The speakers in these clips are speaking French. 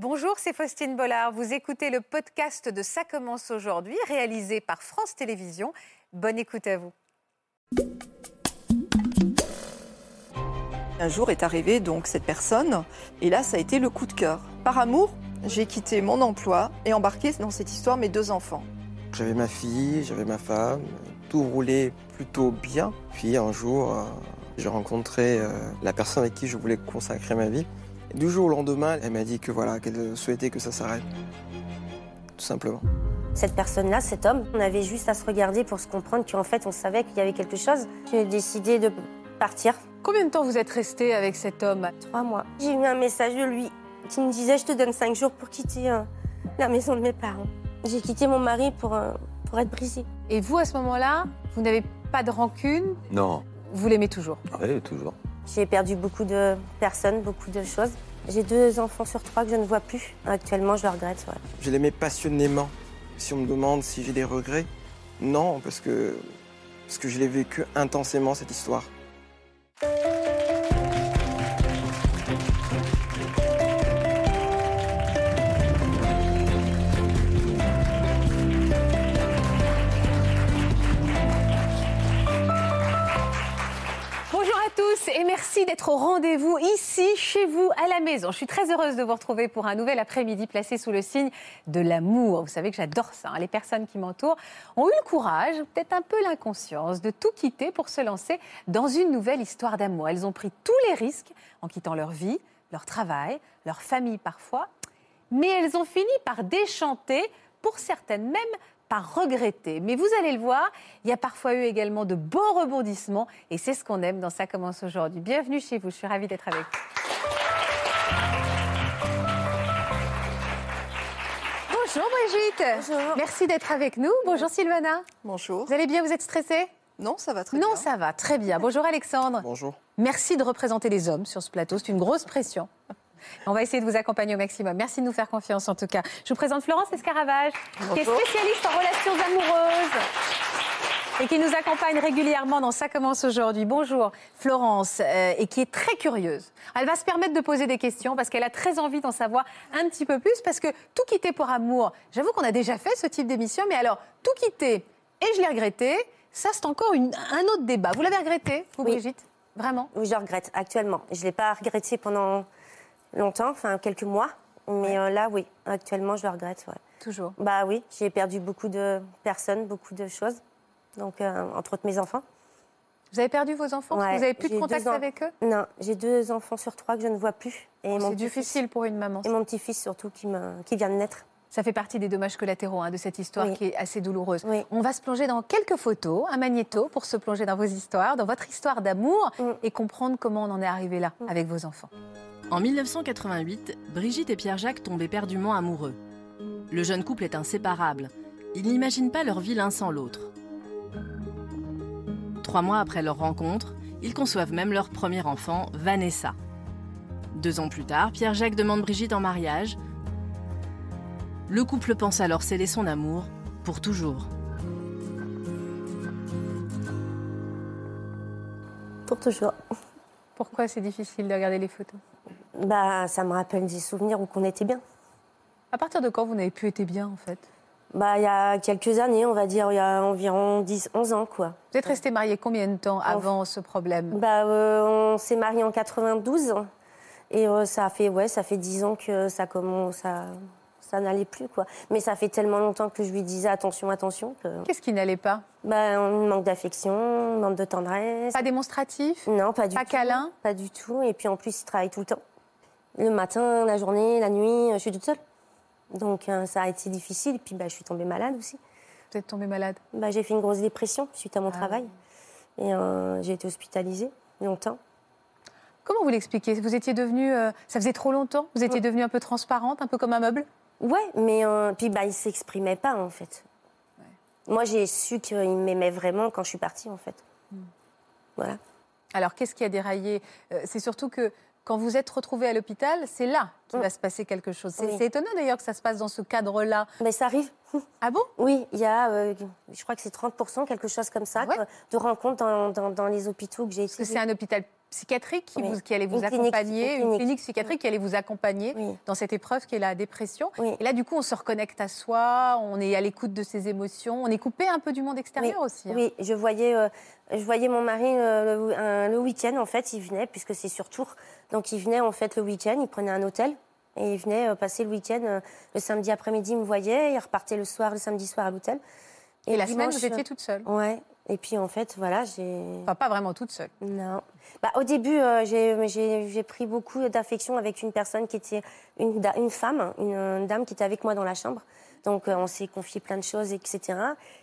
Bonjour, c'est Faustine Bollard. Vous écoutez le podcast de Ça commence aujourd'hui, réalisé par France Télévisions. Bonne écoute à vous. Un jour est arrivé donc cette personne, et là ça a été le coup de cœur. Par amour, j'ai quitté mon emploi et embarqué dans cette histoire mes deux enfants. J'avais ma fille, j'avais ma femme, tout roulait plutôt bien. Puis un jour, euh, j'ai rencontré euh, la personne avec qui je voulais consacrer ma vie. Et du jour au lendemain, elle m'a dit que voilà, qu'elle souhaitait que ça s'arrête. Tout simplement. Cette personne-là, cet homme, on avait juste à se regarder pour se comprendre qu'en fait, on savait qu'il y avait quelque chose. J'ai décidé de partir. Combien de temps vous êtes resté avec cet homme? Trois mois. J'ai eu un message de lui qui me disait Je te donne cinq jours pour quitter euh, la maison de mes parents. J'ai quitté mon mari pour, euh, pour être brisée. Et vous, à ce moment-là, vous n'avez pas de rancune? Non, Vous l'aimez toujours? Oui, toujours. J'ai perdu beaucoup de personnes, beaucoup de choses. J'ai deux enfants sur trois que je ne vois plus. Actuellement, je le regrette. Je l'aimais passionnément. Si on me demande si j'ai des regrets, non, parce que, parce que je l'ai vécu intensément cette histoire. Tous et merci d'être au rendez-vous ici, chez vous, à la maison. Je suis très heureuse de vous retrouver pour un nouvel après-midi placé sous le signe de l'amour. Vous savez que j'adore ça. hein. Les personnes qui m'entourent ont eu le courage, ou peut-être un peu l'inconscience, de tout quitter pour se lancer dans une nouvelle histoire d'amour. Elles ont pris tous les risques en quittant leur vie, leur travail, leur famille parfois, mais elles ont fini par déchanter, pour certaines même par regretter. Mais vous allez le voir, il y a parfois eu également de beaux rebondissements et c'est ce qu'on aime dans Ça commence aujourd'hui. Bienvenue chez vous, je suis ravie d'être avec vous. Bonjour Brigitte. Bonjour. Merci d'être avec nous. Bonjour Sylvana. Bonjour. Vous allez bien, vous êtes stressée? Non, ça va très Non, bien. ça va, très bien. Bonjour Alexandre. Bonjour. Merci de représenter les hommes sur ce plateau. C'est une grosse pression. On va essayer de vous accompagner au maximum. Merci de nous faire confiance en tout cas. Je vous présente Florence Escaravage, qui est spécialiste en relations amoureuses et qui nous accompagne régulièrement dans Ça commence aujourd'hui. Bonjour Florence, euh, et qui est très curieuse. Elle va se permettre de poser des questions parce qu'elle a très envie d'en savoir un petit peu plus parce que tout quitter pour amour, j'avoue qu'on a déjà fait ce type d'émission, mais alors tout quitter et je l'ai regretté, ça c'est encore une- un autre débat. Vous l'avez regretté, vous Oui. Brigitte? Vraiment? Oui, je le regrette actuellement. Je ne l'ai pas regretté pendant longtemps, enfin quelques mois. Mais euh, là, oui, actuellement, je le regrette. ouais. Toujours. Bah oui, j'ai perdu beaucoup de personnes, beaucoup de choses. Donc, euh, entre autres mes enfants. Vous avez perdu vos enfants Ouais, Vous avez plus de contact avec eux? Non, j'ai deux enfants sur trois que je ne vois plus. Et mon C'est difficile pour une maman. Et mon petit-fils surtout qui vient de naître. Ça fait partie des dommages collatéraux hein, de cette histoire Oui. qui est assez douloureuse. Oui. On va se plonger dans quelques photos, un magnéto pour se plonger dans vos histoires, dans votre histoire d'amour Mm. et comprendre comment on en est arrivé là avec vos enfants. En 1988, Brigitte et Pierre-Jacques tombent éperdument amoureux. Le jeune couple est inséparable. Ils n'imaginent pas leur vie l'un sans l'autre. Trois mois après leur rencontre, ils conçoivent même leur premier enfant, Vanessa. Deux ans plus tard, Pierre-Jacques demande Brigitte en mariage. Le couple pense alors sceller son amour pour toujours. Pour toujours. Pourquoi c'est difficile de regarder les photos? Bah, ça me rappelle des souvenirs où qu'on était bien. À partir de quand vous n'avez plus été bien en fait? Bah, il y a quelques années, on va dire, il y a environ 10, 11 ans, quoi. Vous êtes resté marié combien de temps avant ce problème? Bah, euh, on s'est mariés en 92. Et euh, ça fait, ouais, ça fait 10 ans que ça commence, ça, ça n'allait plus, quoi. Mais ça fait tellement longtemps que je lui disais attention, attention, que. Qu'est-ce qui n'allait pas? Bah, un manque d'affection, manque de tendresse. Pas démonstratif? Non, pas du Pas tout. câlin? Pas du tout. Et puis en plus, il travaille tout le temps. Le matin, la journée, la nuit, je suis toute seule. Donc euh, ça a été difficile. Et puis bah, je suis tombée malade aussi. Vous êtes tombé malade? Bah, j'ai fait une grosse dépression suite à mon Ah travail. Et euh, j'ai été hospitalisée longtemps. Comment vous l'expliquez? Vous étiez devenue, euh, ça faisait trop longtemps? Vous étiez devenue un peu transparente, un peu comme un meuble? Ouais, mais euh, puis bah, il s'exprimait pas en fait. Moi, j'ai su qu'il m'aimait vraiment quand je suis partie en fait. Hmm. Voilà. Alors, qu'est-ce qui a déraillé? Euh, C'est surtout que quand vous êtes retrouvé à l'hôpital, c'est là qu'il Mm. va se passer quelque chose. C'est Oui. étonnant d'ailleurs que ça se passe dans ce cadre-là. Mais ça arrive. Ah bon? Oui, il y a, euh, je crois que c'est 30%, quelque chose comme ça, Ouais. que- de rencontres dans, dans- dans les hôpitaux que j'ai Parce que été. c'est un hôpital psychiatrique qui, Oui. vous- qui allait vous Une accompagner, une une clinique. psychiatrique qui allait vous accompagner Oui. dans cette épreuve qui est la dépression. Et là, du coup, on se reconnecte à soi, on est à l'écoute de ses émotions, on est coupé un peu du monde extérieur aussi. hein. Oui, je voyais, euh, je voyais mon mari euh, le, un- le week-end, en fait, il venait, puisque c'est sur Tours. Donc, il venait, en fait, le week-end, il prenait un hôtel et il venait euh, passer le week-end. le samedi après-midi, il me voyait, il repartait le soir, le samedi soir à l'hôtel. Et, la le semaine, dimanche, vous étiez toute seule. Ouais. Et puis, en fait, voilà, j'ai. Enfin, pas vraiment toute seule. Non. Bah, au début, euh, j'ai- pris beaucoup d'affection avec une personne qui était une, une femme, une, une dame qui était avec moi dans la chambre. Donc, euh, on s'est confié plein de choses, etc.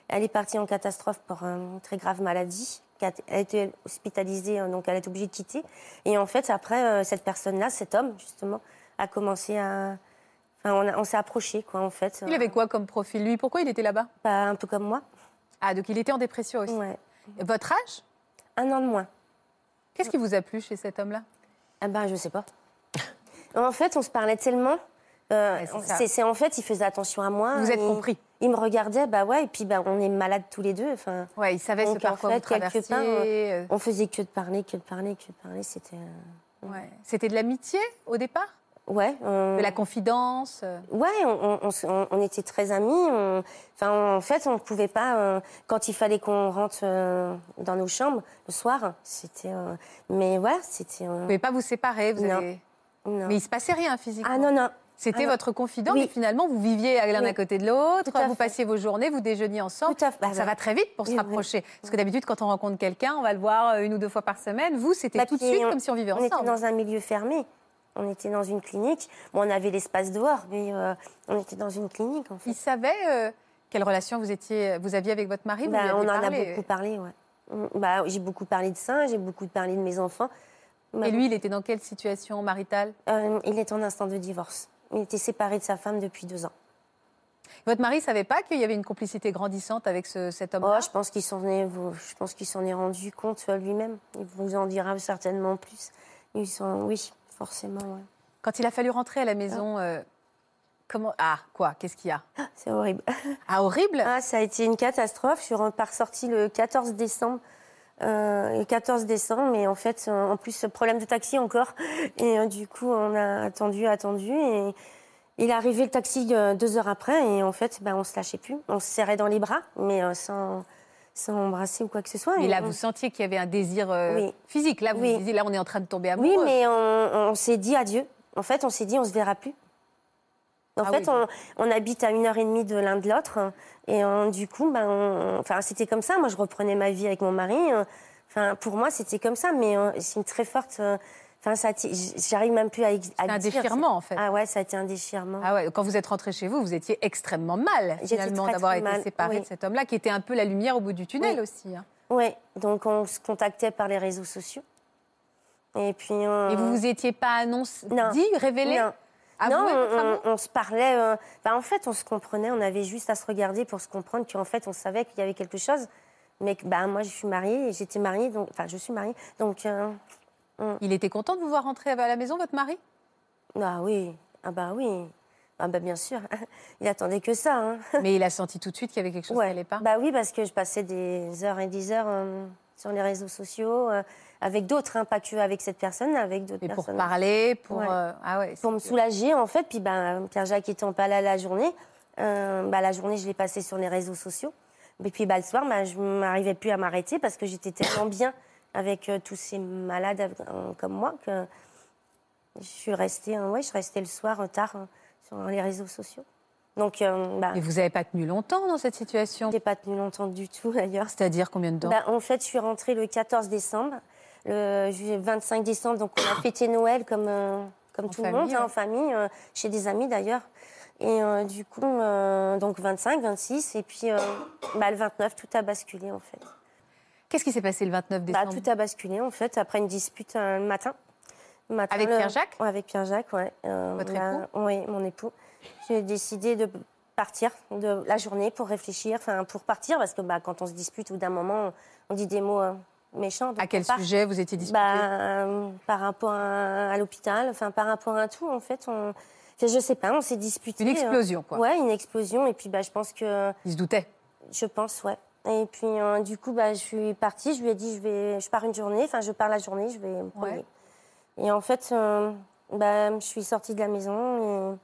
Elle est partie en catastrophe pour une très grave maladie. Elle a été hospitalisée, hein, donc elle est obligée de quitter. Et en fait, après, euh, cette personne-là, cet homme, justement, a commencé à. Enfin, on, s'est approchés, quoi, en fait. Il avait quoi comme profil, lui Pourquoi il était là-bas? Pas un peu comme moi. Ah, donc il était en dépression aussi. Ouais. Votre âge? Un an de moins. Qu'est-ce qui vous a plu chez cet homme-là? Ah ben, je sais pas. en fait, on se parlait tellement. euh, Ouais, c'est en fait, il faisait attention à moi. Vous êtes il- compris Il me regardait, bah ouais, et puis bah, on est malades tous les deux. Enfin, Ouais, il savait ce Donc, par quoi fait, vous traversiez. quelque part, euh, on faisait que de parler, que de parler, que de parler. C'était. euh, ouais. C'était de l'amitié au départ? Ouais. on- De la confidence euh, Ouais, on, était très amis. Enfin, en fait, on ne pouvait pas. euh, quand il fallait qu'on rentre euh, dans nos chambres le soir, c'était. euh, mais ouais, c'était. Vous ne pouvez pas vous séparer. Vous Non. avez- non. Mais il se passait rien physiquement. Ah non, non. C'était Ah votre confident, Oui. mais finalement, vous viviez l'un Oui. à côté de l'autre, vous passiez vos journées, vous déjeuniez ensemble. Tout à fait. Bah, ça va très vite pour se oui. rapprocher. Parce que d'habitude, quand on rencontre quelqu'un, on va le voir une ou deux fois par semaine. Vous, c'était Bah, tout de suite on- comme si on vivait On était ensemble. dans un milieu fermé. On était dans une clinique. Bon, on avait l'espace dehors, mais euh, on était dans une clinique, en fait. Il savait euh, quelle relation vous, étiez, vous aviez avec votre mari vous Bah, on en parlé. a beaucoup parlé, ouais. Mm, Bah, j'ai beaucoup parlé de ça, j'ai beaucoup parlé de mes enfants. Bah, Et lui, il était dans quelle situation maritale? euh, il est en instant de divorce. Il était séparé de sa femme depuis deux ans. Votre mari ne savait pas qu'il y avait une complicité grandissante avec ce- cet homme Oh, je pense qu'il s'en est, je pense qu'il s'en est rendu compte euh, lui-même. Il vous en dira certainement plus. Ils sont, oui, forcément, ouais. Quand il a fallu rentrer à la maison, euh, comment Ah, quoi Qu'est-ce qu'il y a? C'est horrible. Ah, horrible? Ah, ça a été une catastrophe. Je suis ressortie le 14 décembre. Euh, le 14 décembre, mais en fait, euh, en plus, problème de taxi encore. Et euh, du coup, on a attendu, attendu. Et il est arrivé le taxi euh, deux heures après. Et en fait, ben, on se lâchait plus. On se serrait dans les bras, mais euh, sans, sans embrasser ou quoi que ce soit. Mais Et là, on- vous sentiez qu'il y avait un désir euh, Oui. physique. Là, vous Oui. vous disiez, là, on est en train de tomber amoureux. Oui, mais on, on s'est dit adieu. En fait, on s'est dit on se verra plus. En Ah fait, oui. on, on habite à une heure et demie de l'un de l'autre. Et euh, du coup, ben, on- enfin, c'était comme ça. Moi, je reprenais ma vie avec mon mari. euh, Enfin, pour moi, c'était comme ça. Mais euh, c'est une très forte. Enfin, ça, j'arrive même plus à, à C'est un déchirement, en fait. Ah ouais, ça a été un déchirement. Ah ouais, quand vous êtes rentré chez vous, vous étiez extrêmement mal, finalement, d'avoir été mal, séparé oui. de cet homme-là, qui était un peu la lumière au bout du tunnel Oui. aussi. hein. Ouais. Donc, on se contactait par les réseaux sociaux. Et puis. Et vous vous étiez pas annoncé, Non. dit, révélé Non. Avoué non, on- amour on, on se parlait. euh, enfin, en fait, on se comprenait. On avait juste à se regarder pour se comprendre qu'en fait, on savait qu'il y avait quelque chose. Mais que, bah, moi, je suis mariée. et J'étais mariée. Donc, enfin, je suis mariée. Donc, euh, Il était content de vous voir rentrer à la maison, votre mari? Ah oui, ah bah oui, ah bah bien sûr. Il attendait que ça. Hein. Mais il a senti tout de suite qu'il y avait quelque chose qui Ouais. n'allait pas? Bah oui, parce que je passais des heures et des heures euh, sur les réseaux sociaux euh, avec d'autres, hein, pas que avec cette personne, avec d'autres Et pour personnes. parler, pour. Ouais. euh, ah ouais, pour me soulager en fait. Puis ben, Pierre-Jacques étant pas là la journée, bah, la journée je l'ai passée sur les réseaux sociaux. Et puis bah, le soir, bah, je n'arrivais plus à m'arrêter parce que j'étais tellement bien avec euh, tous ces malades euh, comme moi que je suis restée, euh, ouais, je restais le soir euh, tard euh, sur les réseaux sociaux. Donc, euh, bah, Et vous n'avez pas tenu longtemps dans cette situation? J'ai pas tenu longtemps du tout d'ailleurs. C'est-à-dire combien de temps? Bah, en fait, je suis rentrée le 14 décembre. Le ju- 25 décembre, donc on a fêté Noël comme, euh, comme En tout le monde, hein, en famille, euh, chez des amis d'ailleurs. Et du coup, donc 25, 26, et puis bah, le 29, tout a basculé en fait. Qu'est-ce qui s'est passé le 29 Bah, décembre tout a basculé en fait après une dispute le matin. Avec le- Pierre-Jacques Ouais, Avec Pierre-Jacques, ouais. Euh, Votre époux Oui, mon époux. J'ai décidé de partir de la journée pour réfléchir, enfin pour partir, parce que bah, quand on se dispute, au bout d'un moment, on dit des mots euh, méchants. À quel sujet vous étiez disputé bah, euh, Par rapport à, à l'hôpital, enfin par rapport à tout, en fait. On... Enfin, je sais pas, on s'est disputé. Une euh, explosion, quoi. Ouais, une explosion. Et puis bah, je pense que. Il se doutait. Je pense, ouais. Et puis, euh, du coup, bah, je suis partie. Je lui ai dit, je, vais, je pars une journée. Enfin, je pars la journée, je vais me promener. Et en fait, euh, bah, je suis sortie de la maison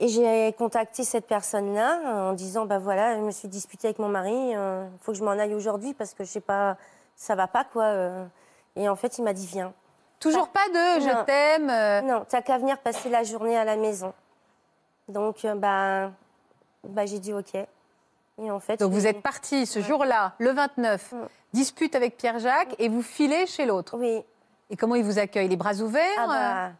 et, et j'ai contacté cette personne-là en disant, bah voilà, je me suis disputée avec mon mari. Il faut que je m'en aille aujourd'hui parce que je sais pas, ça va pas, quoi. euh. Et en fait, il m'a dit, viens. Toujours pas de je t'aime. euh, Non, t'as qu'à venir passer la journée à la maison. Donc, euh, bah, bah, j'ai dit OK. Et en fait, Donc vous êtes parti ce jour-là, le 29, Mm. dispute avec Pierre-Jacques et vous filez chez l'autre. Oui. Et comment il vous accueille Les bras ouverts Ah euh? bah,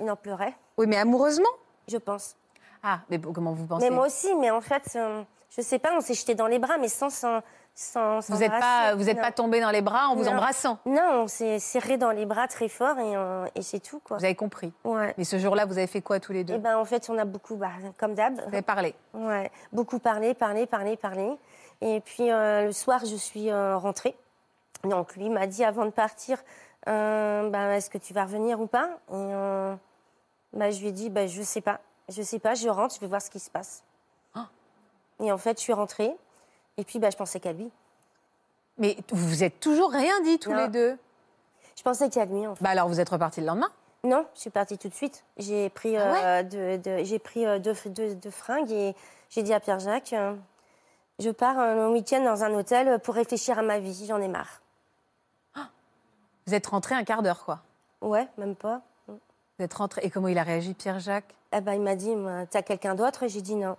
il en pleurait, Oui, mais amoureusement? Je pense. Ah, mais comment vous pensez? Mais moi aussi, mais en fait, euh, je sais pas, on s'est jeté dans les bras, mais sans sans sans. Vous n'êtes pas, vous êtes Non. pas tombé dans les bras en vous Non. embrassant. Non, on s'est serré dans les bras très fort et, et c'est tout quoi. Vous avez compris. Ouais. Mais ce jour-là, vous avez fait quoi tous les deux Et ben en fait, on a beaucoup, bah, comme d'hab, Vous avez parlé. Ouais, beaucoup parlé, parlé, parlé, parlé. Et puis euh, le soir, je suis euh, rentrée. Donc lui m'a dit avant de partir, euh, bah, est-ce que tu vas revenir ou pas? Et bah, je lui ai dit, bah, je sais pas, je sais pas, je rentre, je vais voir ce qui se passe. Ah. Et en fait, je suis rentrée. Et puis, bah, je pensais qu'à lui. Mais vous vous êtes toujours rien dit tous Non. les deux. Je pensais qu'à lui, en fait. Bah alors vous êtes reparti le lendemain? Non, je suis partie tout de suite. J'ai pris, Ah euh, de, de- j'ai pris euh, deux, deux- deux fringues et j'ai dit à Pierre-Jacques, euh, je pars un week-end dans un hôtel pour réfléchir à ma vie. J'en ai marre. Vous êtes rentré un quart d'heure, quoi. Ouais, même pas. Vous êtes rentré. Et comment il a réagi, Pierre-Jacques? Eh ben, il m'a dit, t'as quelqu'un d'autre? J'ai dit non.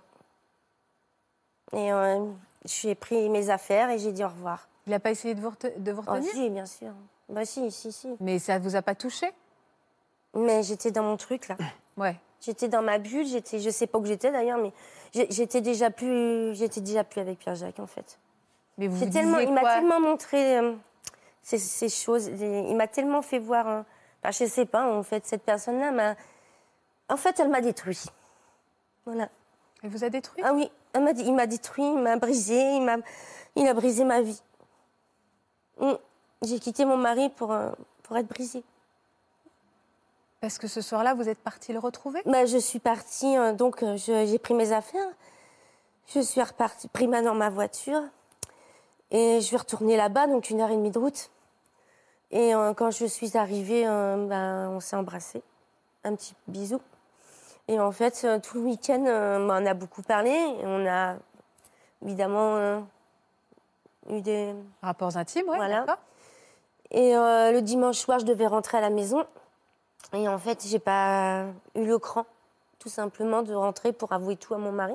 Et euh, j'ai pris mes affaires et j'ai dit au revoir. Il n'a pas essayé de vous, de vous Oh, retenir? si, bien sûr. Bah si, si, si. Mais ça vous a pas touché? Mais j'étais dans mon truc là. Ouais. J'étais dans ma bulle. J'étais, je sais pas où j'étais d'ailleurs, mais j'étais déjà plus, j'étais déjà plus avec Pierre-Jacques en fait. Mais vous vous tellement, il m'a tellement montré euh, ces, ces choses. il m'a tellement fait voir. euh, enfin, je sais pas. En fait, cette personne-là m'a. En fait, elle m'a détruit. Voilà. Il vous a détruit? Ah oui, elle il m'a détruit, il m'a brisé, il m'a, il a brisé ma vie. Mm. J'ai quitté mon mari pour, euh, pour être brisée. Parce que ce soir-là, vous êtes parti le retrouver? Bah, je suis partie, euh, donc euh, j'ai pris mes affaires. Je suis repartie, pris ma dans ma voiture. Et je suis retournée là-bas, donc une heure et demie de route. Et euh, quand je suis arrivée, bah, on s'est embrassés. Un petit bisou. Et en fait, euh, tout le week-end, euh, bah, on a beaucoup parlé. Et on a évidemment euh, eu des, Rapports intimes. Voilà. d'accord. Et euh, le dimanche soir, je devais rentrer à la maison. Et en fait, j'ai pas eu le cran, tout simplement, de rentrer pour avouer tout à mon mari.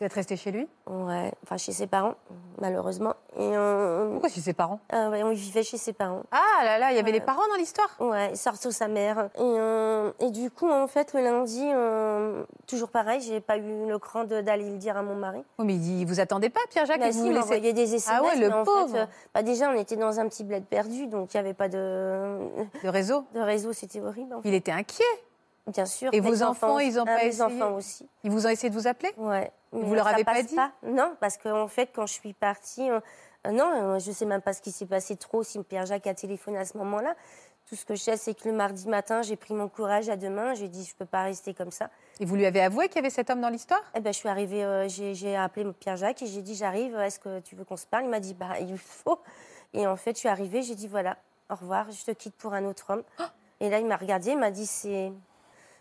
Vous êtes resté chez lui? Ouais, enfin chez ses parents, malheureusement. Et Pourquoi chez ses parents? Euh, ouais, on vivait chez ses parents. Ah là là, il y avait Ouais. les parents dans l'histoire Ouais, surtout sa mère. Et, euh, et du coup, en fait, le lundi, euh, toujours pareil, j'ai pas eu le cran d'aller le dire à mon mari. Oh, mais il vous attendez pas, Pierre-Jacques Bah si, vous il envoyé des SMS, Ah ouais, le mais en pauvre. fait, euh, bah déjà, on était dans un petit bled perdu, donc il n'y avait pas de, de réseau de réseau, c'était horrible. en fait. Il était inquiet. Bien sûr. Et vos enfants, ils ont ah, pas mes essayé enfants aussi. Ils vous ont essayé de vous appeler? Ouais. Vous Mais leur avez pas dit Non, parce qu'en fait, quand je suis partie, euh, euh, non, euh, je sais même pas ce qui s'est passé trop, si Pierre Jacques a téléphoné à ce moment-là. Tout ce que je sais, c'est que le mardi matin, j'ai pris mon courage à deux mains. J'ai dit, je peux pas rester comme ça. Et vous lui avez avoué qu'il y avait cet homme dans l'histoire? Eh ben, je suis arrivée, euh, j'ai appelé Pierre Jacques et j'ai dit, j'arrive. Est-ce que tu veux qu'on se parle? Il m'a dit, bah, il faut. Et en fait, je suis arrivée. J'ai dit, voilà, au revoir. Je te quitte pour un autre homme. Et là, il m'a regardé. Il m'a dit, c'est.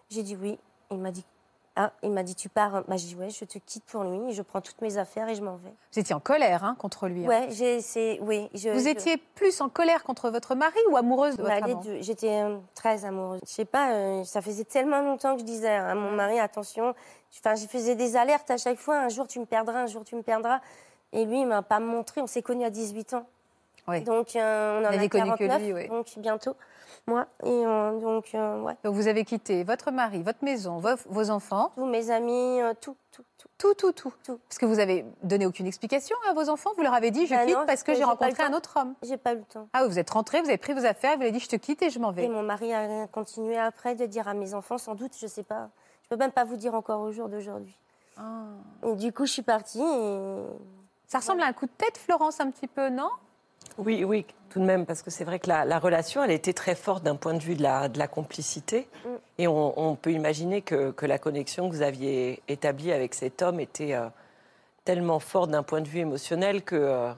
J'ai dit oui. Il m'a dit, ah, il m'a dit, tu pars. Bah, j'ai dit, ouais, je te quitte pour lui. Je prends toutes mes affaires et je m'en vais. Vous étiez en colère hein, contre lui. hein. Ouais, j'ai, c'est, oui. Je, Vous je- étiez plus en colère contre votre mari ou amoureuse de Bah, votre amant. J'étais euh, très amoureuse. Je sais pas, euh, ça faisait tellement longtemps que je disais à mon mari, attention. Enfin, je faisais des alertes à chaque fois. Un jour, tu me perdras, un jour, tu me perdras. Et lui, il m'a pas montré. On s'est connus à 18 ans. Oui. Donc, euh, on en a que 49, lui, oui. donc bientôt, moi. Et euh, donc, euh, ouais. Donc vous avez quitté votre mari, votre maison, vos, vos enfants, Tous mes amis, euh, tout, tout, tout. tout, tout, tout, Tout. Parce que vous avez donné aucune explication à vos enfants. Vous leur avez dit, je Bah quitte non, parce que j'ai rencontré un autre homme. J'ai pas eu le temps. Ah, vous êtes rentré, vous avez pris vos affaires, vous avez dit, je te quitte et je m'en Et vais. mon mari a continué après de dire à mes enfants, sans doute, je sais pas. Je peux même pas vous dire encore au jour d'aujourd'hui. Ah. Et du coup, je suis partie et Ça ressemble à un coup de tête, Florence, un petit peu, non? Oui, oui, tout de même, parce que c'est vrai que la, la relation, elle était très forte d'un point de vue de la, de la complicité. Mm. Et on, on peut imaginer que, que la connexion que vous aviez établie avec cet homme était, euh, tellement fort d'un point de vue émotionnel que euh,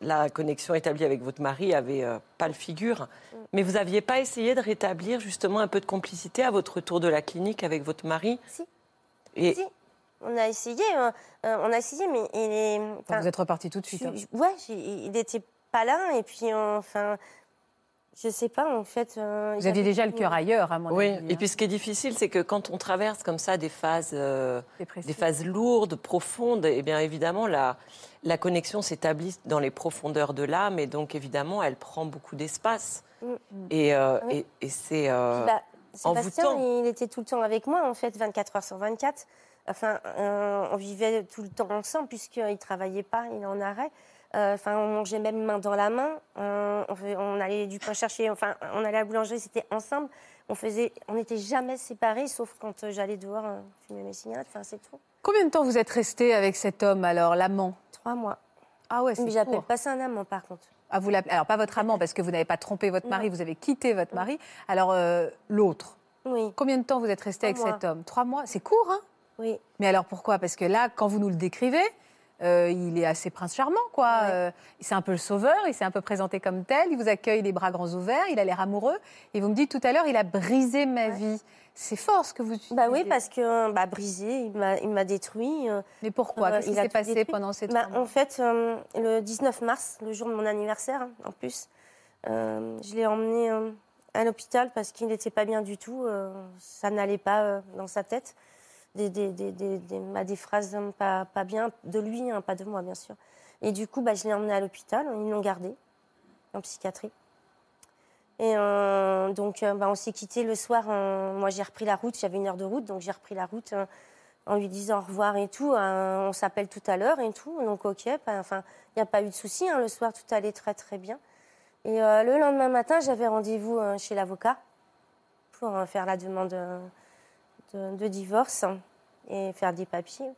la connexion établie avec votre mari avait euh, pas le figure. Mais vous n'aviez pas essayé de rétablir justement un peu de complicité à votre retour de la clinique avec votre mari? Si. Et Si. On a essayé, euh, euh, on a essayé, mais il est. Enfin, vous êtes reparti tout de je- suite. hein. je- ouais, il n'était pas là, et puis enfin, je sais pas, en fait. euh, Vous aviez déjà le cœur ailleurs, à mon oui, avis. et puis ce qui est difficile, c'est que quand on traverse comme ça des phases, euh, des phases lourdes, profondes, et bien évidemment la, la connexion s'établit dans les profondeurs de l'âme, et donc évidemment elle prend beaucoup d'espace. Mm. Et, euh, Oui. et, et c'est euh, Bah, Sébastien, il était tout le temps avec moi, en fait, 24 heures sur 24. Enfin, euh, on vivait tout le temps ensemble, puisqu'il ne travaillait pas, il est en arrêt. Euh, Enfin, on mangeait même main dans la main. On, allait du pain chercher, enfin, on allait à la boulangerie, c'était ensemble. On faisait, on n'était jamais séparés, sauf quand euh, j'allais dehors euh, fumer mes cigarettes. Enfin, c'est tout. Combien de temps vous êtes resté avec cet homme, alors, l'amant? Trois mois. Ah ouais, Mais c'est j'appelle court. pas ça un amant, par contre. Ah, vous Alors, pas votre amant, parce que vous n'avez pas trompé votre mari, Non. vous avez quitté votre mari. Alors, euh, l'autre, Oui, combien de temps vous êtes resté avec mois. cet homme? Trois mois? C'est court, hein? Oui. Mais alors, pourquoi? Parce que là, quand vous nous le décrivez, euh, il est assez prince charmant, quoi. Ouais. Euh, c'est un peu le sauveur, il s'est un peu présenté comme tel, il vous accueille les bras grands ouverts, il a l'air amoureux. Et vous me dites tout à l'heure, il a brisé ma Ouais. vie. C'est fort ce que vous dites. Bah oui, parce que bah, brisé, il m'a, détruit. euh, Mais pourquoi Euh, Qu'est-ce qui s'est passé détruit. pendant ces Bah, en fait, euh, le 19 mars, le jour de mon anniversaire, hein, en plus, euh, je l'ai emmené euh, à l'hôpital parce qu'il n'était pas bien du tout. euh, ça n'allait pas euh, dans sa tête. Des, des, des, bah, des phrases pas, pas bien de lui, hein, pas de moi, bien sûr. Et du coup, bah, je l'ai emmené à l'hôpital. Ils l'ont gardé en psychiatrie. Et euh, donc, euh, bah, on s'est quitté le soir. euh, moi, j'ai repris la route. J'avais une heure de route, donc j'ai repris la route. en lui disant au revoir et tout. on s'appelle tout à l'heure et tout. Donc, OK. Enfin, il n'y a pas eu de souci. hein, le soir, tout allait très, très bien. Et le lendemain matin, j'avais rendez-vous chez l'avocat pour faire la demande de, de divorce et faire des papiers.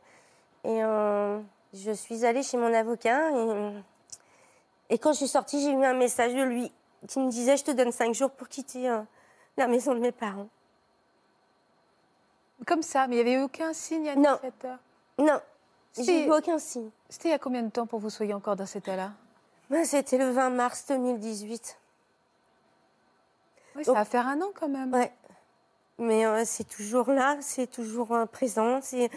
Et euh, je suis allée chez mon avocat. Et, et quand je suis sortie, j'ai eu un message de lui qui me disait Je te donne cinq jours pour quitter euh, la maison de mes parents. Comme ça, mais il n'y avait aucun signe à Non. 17 heures. Non, j'ai eu aucun signe. C'était il y a combien de temps pour vous soyez encore dans cet état-là Ben, C'était le 20 mars 2018. Oui, ça va faire un an quand même. Ouais. Mais euh, c'est toujours là, c'est toujours euh, présent. c'est-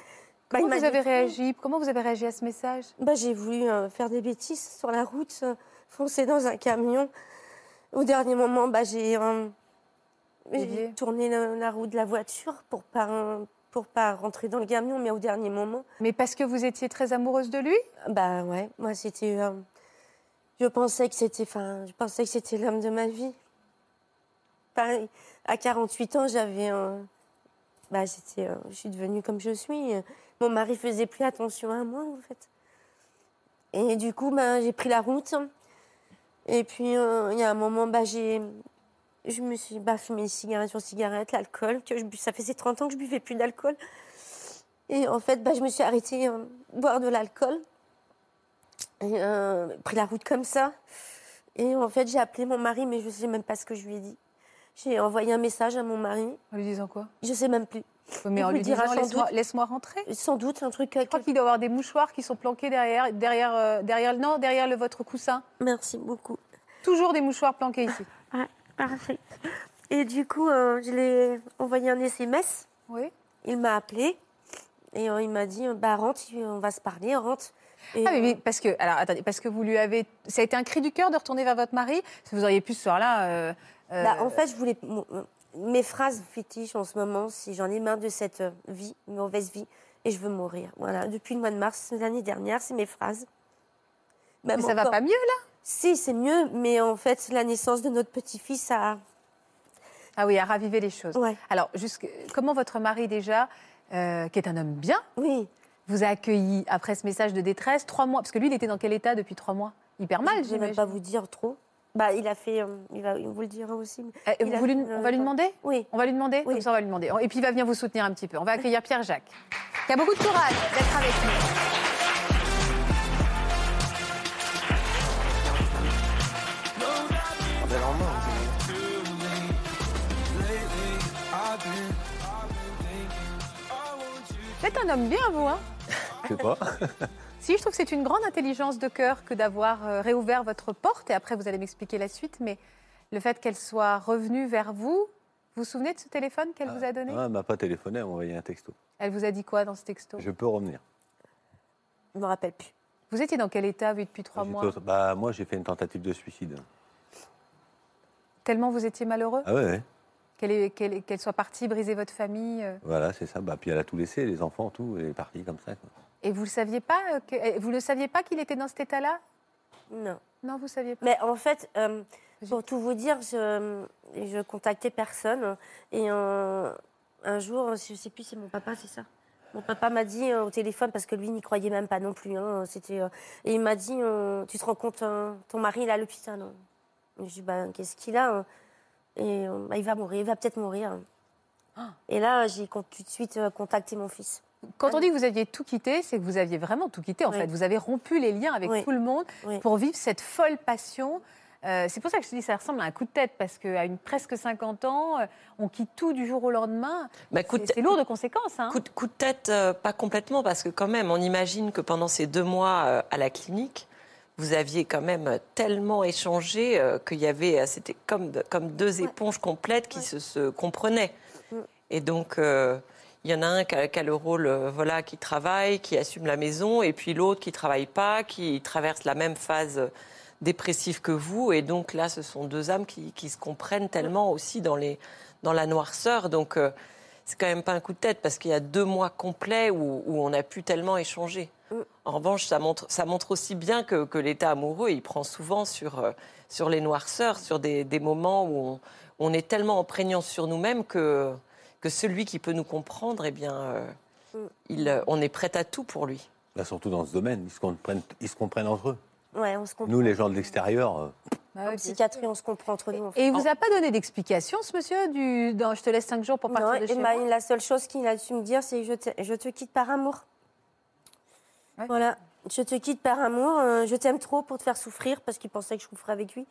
Bah, Comment vous avez réagi? Comment vous avez réagi à ce message? Bah, J'ai voulu euh, faire des bêtises sur la route, foncer dans un camion. Au dernier moment, bah, j'ai tourné la, la roue de la voiture pour pas, pour pas rentrer dans le camion, mais au dernier moment, Mais parce que vous étiez très amoureuse de lui? Bah ouais, moi c'était, je pensais que c'était, enfin, je pensais que c'était l'homme de ma vie. Pareil, à 48 ans, j'avais, euh, bah j'étais, euh, je suis devenue comme je suis. Mon mari faisait plus attention à moi en fait. Et du coup, bah, j'ai pris la route. Et puis euh, il y a un moment, bah j'ai, je me suis, bah fumé cigarette sur cigarette, l'alcool. Ça faisait 30 ans que je buvais plus d'alcool. Et en fait, bah, je me suis arrêtée euh, boire de l'alcool. Et euh, pris la route comme ça. Et en fait, j'ai appelé mon mari, mais je ne sais même pas ce que je lui ai dit. J'ai envoyé un message à mon mari. En lui disant quoi? Je ne sais même plus. Mais Il en lui disant laisse-moi rentrer. Sans doute un truc. euh, Je crois qu'il doit y avoir des mouchoirs qui sont planqués derrière, derrière, euh, derrière, non, derrière le, votre coussin. Merci beaucoup. Toujours des mouchoirs planqués ici. Parfait. Et du coup, euh, je l'ai envoyé un SMS. Oui. Il m'a appelé. Et euh, il m'a dit bah, rentre, on va se parler, rentre. Et, Ah mais, euh, mais parce que alors attendez parce que vous lui avez ça a été un cri du cœur de retourner vers votre mari? Vous auriez pu ce soir-là euh, euh, Bah, en fait, je voulais. Mes phrases fétiches en ce moment, si j'en ai marre de cette euh, vie, mauvaise vie, et je veux mourir. Voilà, depuis le mois de mars l'année dernière, c'est mes phrases. mais ça va encore- pas mieux là? Si, c'est mieux, mais en fait, la naissance de notre petit-fils, ça. Ah oui à raviver les choses. Ouais. Alors jusque, comment votre mari déjà euh, qui est un homme bien Oui. vous a accueilli après ce message de détresse trois mois? Parce que lui il était dans quel état depuis trois mois? Hyper mal Je vais même j'imagine. pas vous dire trop. Bah, il a fait. euh, il, va, il vous le dira aussi. Euh, vous lui- fait, euh, on va lui demander? Oui. On va lui demander? Oui. Comme ça, on va lui demander. Et puis, il va venir vous soutenir un petit peu. On va accueillir Pierre-Jacques, qui a beaucoup de courage d'être avec nous. C'est- Vous êtes un homme bien, vous, hein? Je sais pas. Si, je trouve que c'est une grande intelligence de cœur que d'avoir euh, réouvert votre porte, et après vous allez m'expliquer la suite, mais le fait qu'elle soit revenue vers vous, vous vous souvenez de ce téléphone qu'elle vous a donné? Ah, elle m'a pas téléphoné, elle m'a envoyé un texto. Elle vous a dit quoi dans ce texto? Je peux revenir. Je me rappelle plus. Vous étiez dans quel état, vu depuis trois mois? bah, moi, j'ai fait une tentative de suicide. Tellement vous étiez malheureux? Ah ouais, ouais. Qu'elle soit partie briser votre famille euh, Voilà, c'est ça. Bah, puis elle a tout laissé, les enfants, tout, elle est partie comme ça. quoi. Et vous ne saviez pas euh, que, euh, vous ne saviez pas qu'il était dans cet état-là? Non. Non, vous saviez pas. Mais en fait, euh, pour tout vous dire, je, je contactais personne. Et un, un jour, je ne sais plus, c'est mon papa, c'est ça Mon papa m'a dit euh, au téléphone, parce que lui n'y croyait même pas non plus. hein, c'était, euh, et il m'a dit Tu te rends compte, euh, ton mari, il est à l'hôpital. hein. Je dis bah, Qu'est-ce qu'il a hein Et bah, il va mourir, il va peut-être mourir. Et là, j'ai tout de suite contacté mon fils. Quand on dit que vous aviez tout quitté, c'est que vous aviez vraiment tout quitté, en Oui. fait. Vous avez rompu les liens avec Oui. tout le monde Oui. pour vivre cette folle passion. Euh, c'est pour ça que je te dis ça ressemble à un coup de tête, parce qu'à une presque 50 ans, euh, on quitte tout du jour au lendemain. Bah, C'est c'est lourd de conséquences. Hein. Coup de, coup de tête, euh, pas complètement, parce que quand même, on imagine que pendant ces deux mois euh, à la clinique, vous aviez quand même tellement échangé euh, qu'il y avait, c'était comme, comme deux éponges complètes qui se, se comprenaient. Mm. Et donc, euh, il y en a un qui a, qui a le rôle, euh, voilà, qui travaille, qui assume la maison, et puis l'autre qui travaille pas, qui traverse la même phase dépressive que vous. Et donc là, ce sont deux âmes qui, qui se comprennent tellement aussi dans, les, dans la noirceur. Donc, euh, c'est quand même pas un coup de tête parce qu'il y a deux mois complets où, où on a pu tellement échanger. Mm. En revanche, ça montre, ça montre aussi bien que, que l'état amoureux, il prend souvent sur, euh, sur les noirceurs, sur des, des moments où on, on est tellement en prégnant sur nous-mêmes que, que celui qui peut nous comprendre, eh bien, euh, Mm. il, euh, on est prêt à tout pour lui. Là, surtout dans ce domaine, ils se comprennent, ils se comprennent entre eux. Ouais, on se comprend. Nous, les gens de l'extérieur, euh, Bah en psychiatrie, on se comprend entre nous. en fait. Et il vous a pas donné d'explication, ce monsieur du... dans, Je te laisse cinq jours pour partir Non, de chez moi la seule chose qu'il a su me dire, c'est je te, je te quitte par amour. Ouais. Voilà, je te quitte par amour. euh, je t'aime trop pour te faire souffrir parce qu'il pensait que je souffrais avec lui,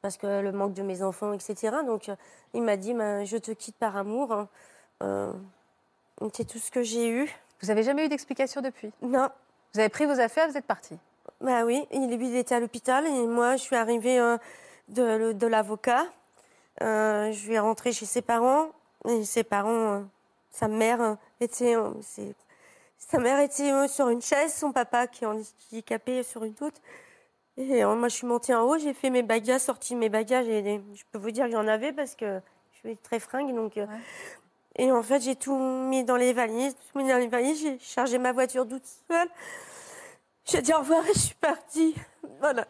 parce que le manque de mes enfants, etc. Donc euh, il m'a dit, bah, je te quitte par amour. hein. Euh, c'est tout ce que j'ai eu. Vous avez jamais eu d'explication depuis? Non, Vous avez pris vos affaires, vous êtes parti. bah oui, il, lui, il était à l'hôpital et moi, je suis arrivée euh, de, de l'avocat. Euh, je suis rentrée chez ses parents et ses parents, euh, sa mère euh, était, euh, sa mère était euh, sur une chaise, son papa qui est handicapé sur une autre. Et euh, moi, je suis montée en haut, j'ai fait mes bagages, sorti mes bagages et je peux vous dire que j'en avais parce que je suis très fringue, donc. euh, Ouais. Et en fait, j'ai tout mis dans les valises, tout mis dans les valises, j'ai chargé ma voiture toute seule. J'ai dit au revoir et je suis partie. Voilà.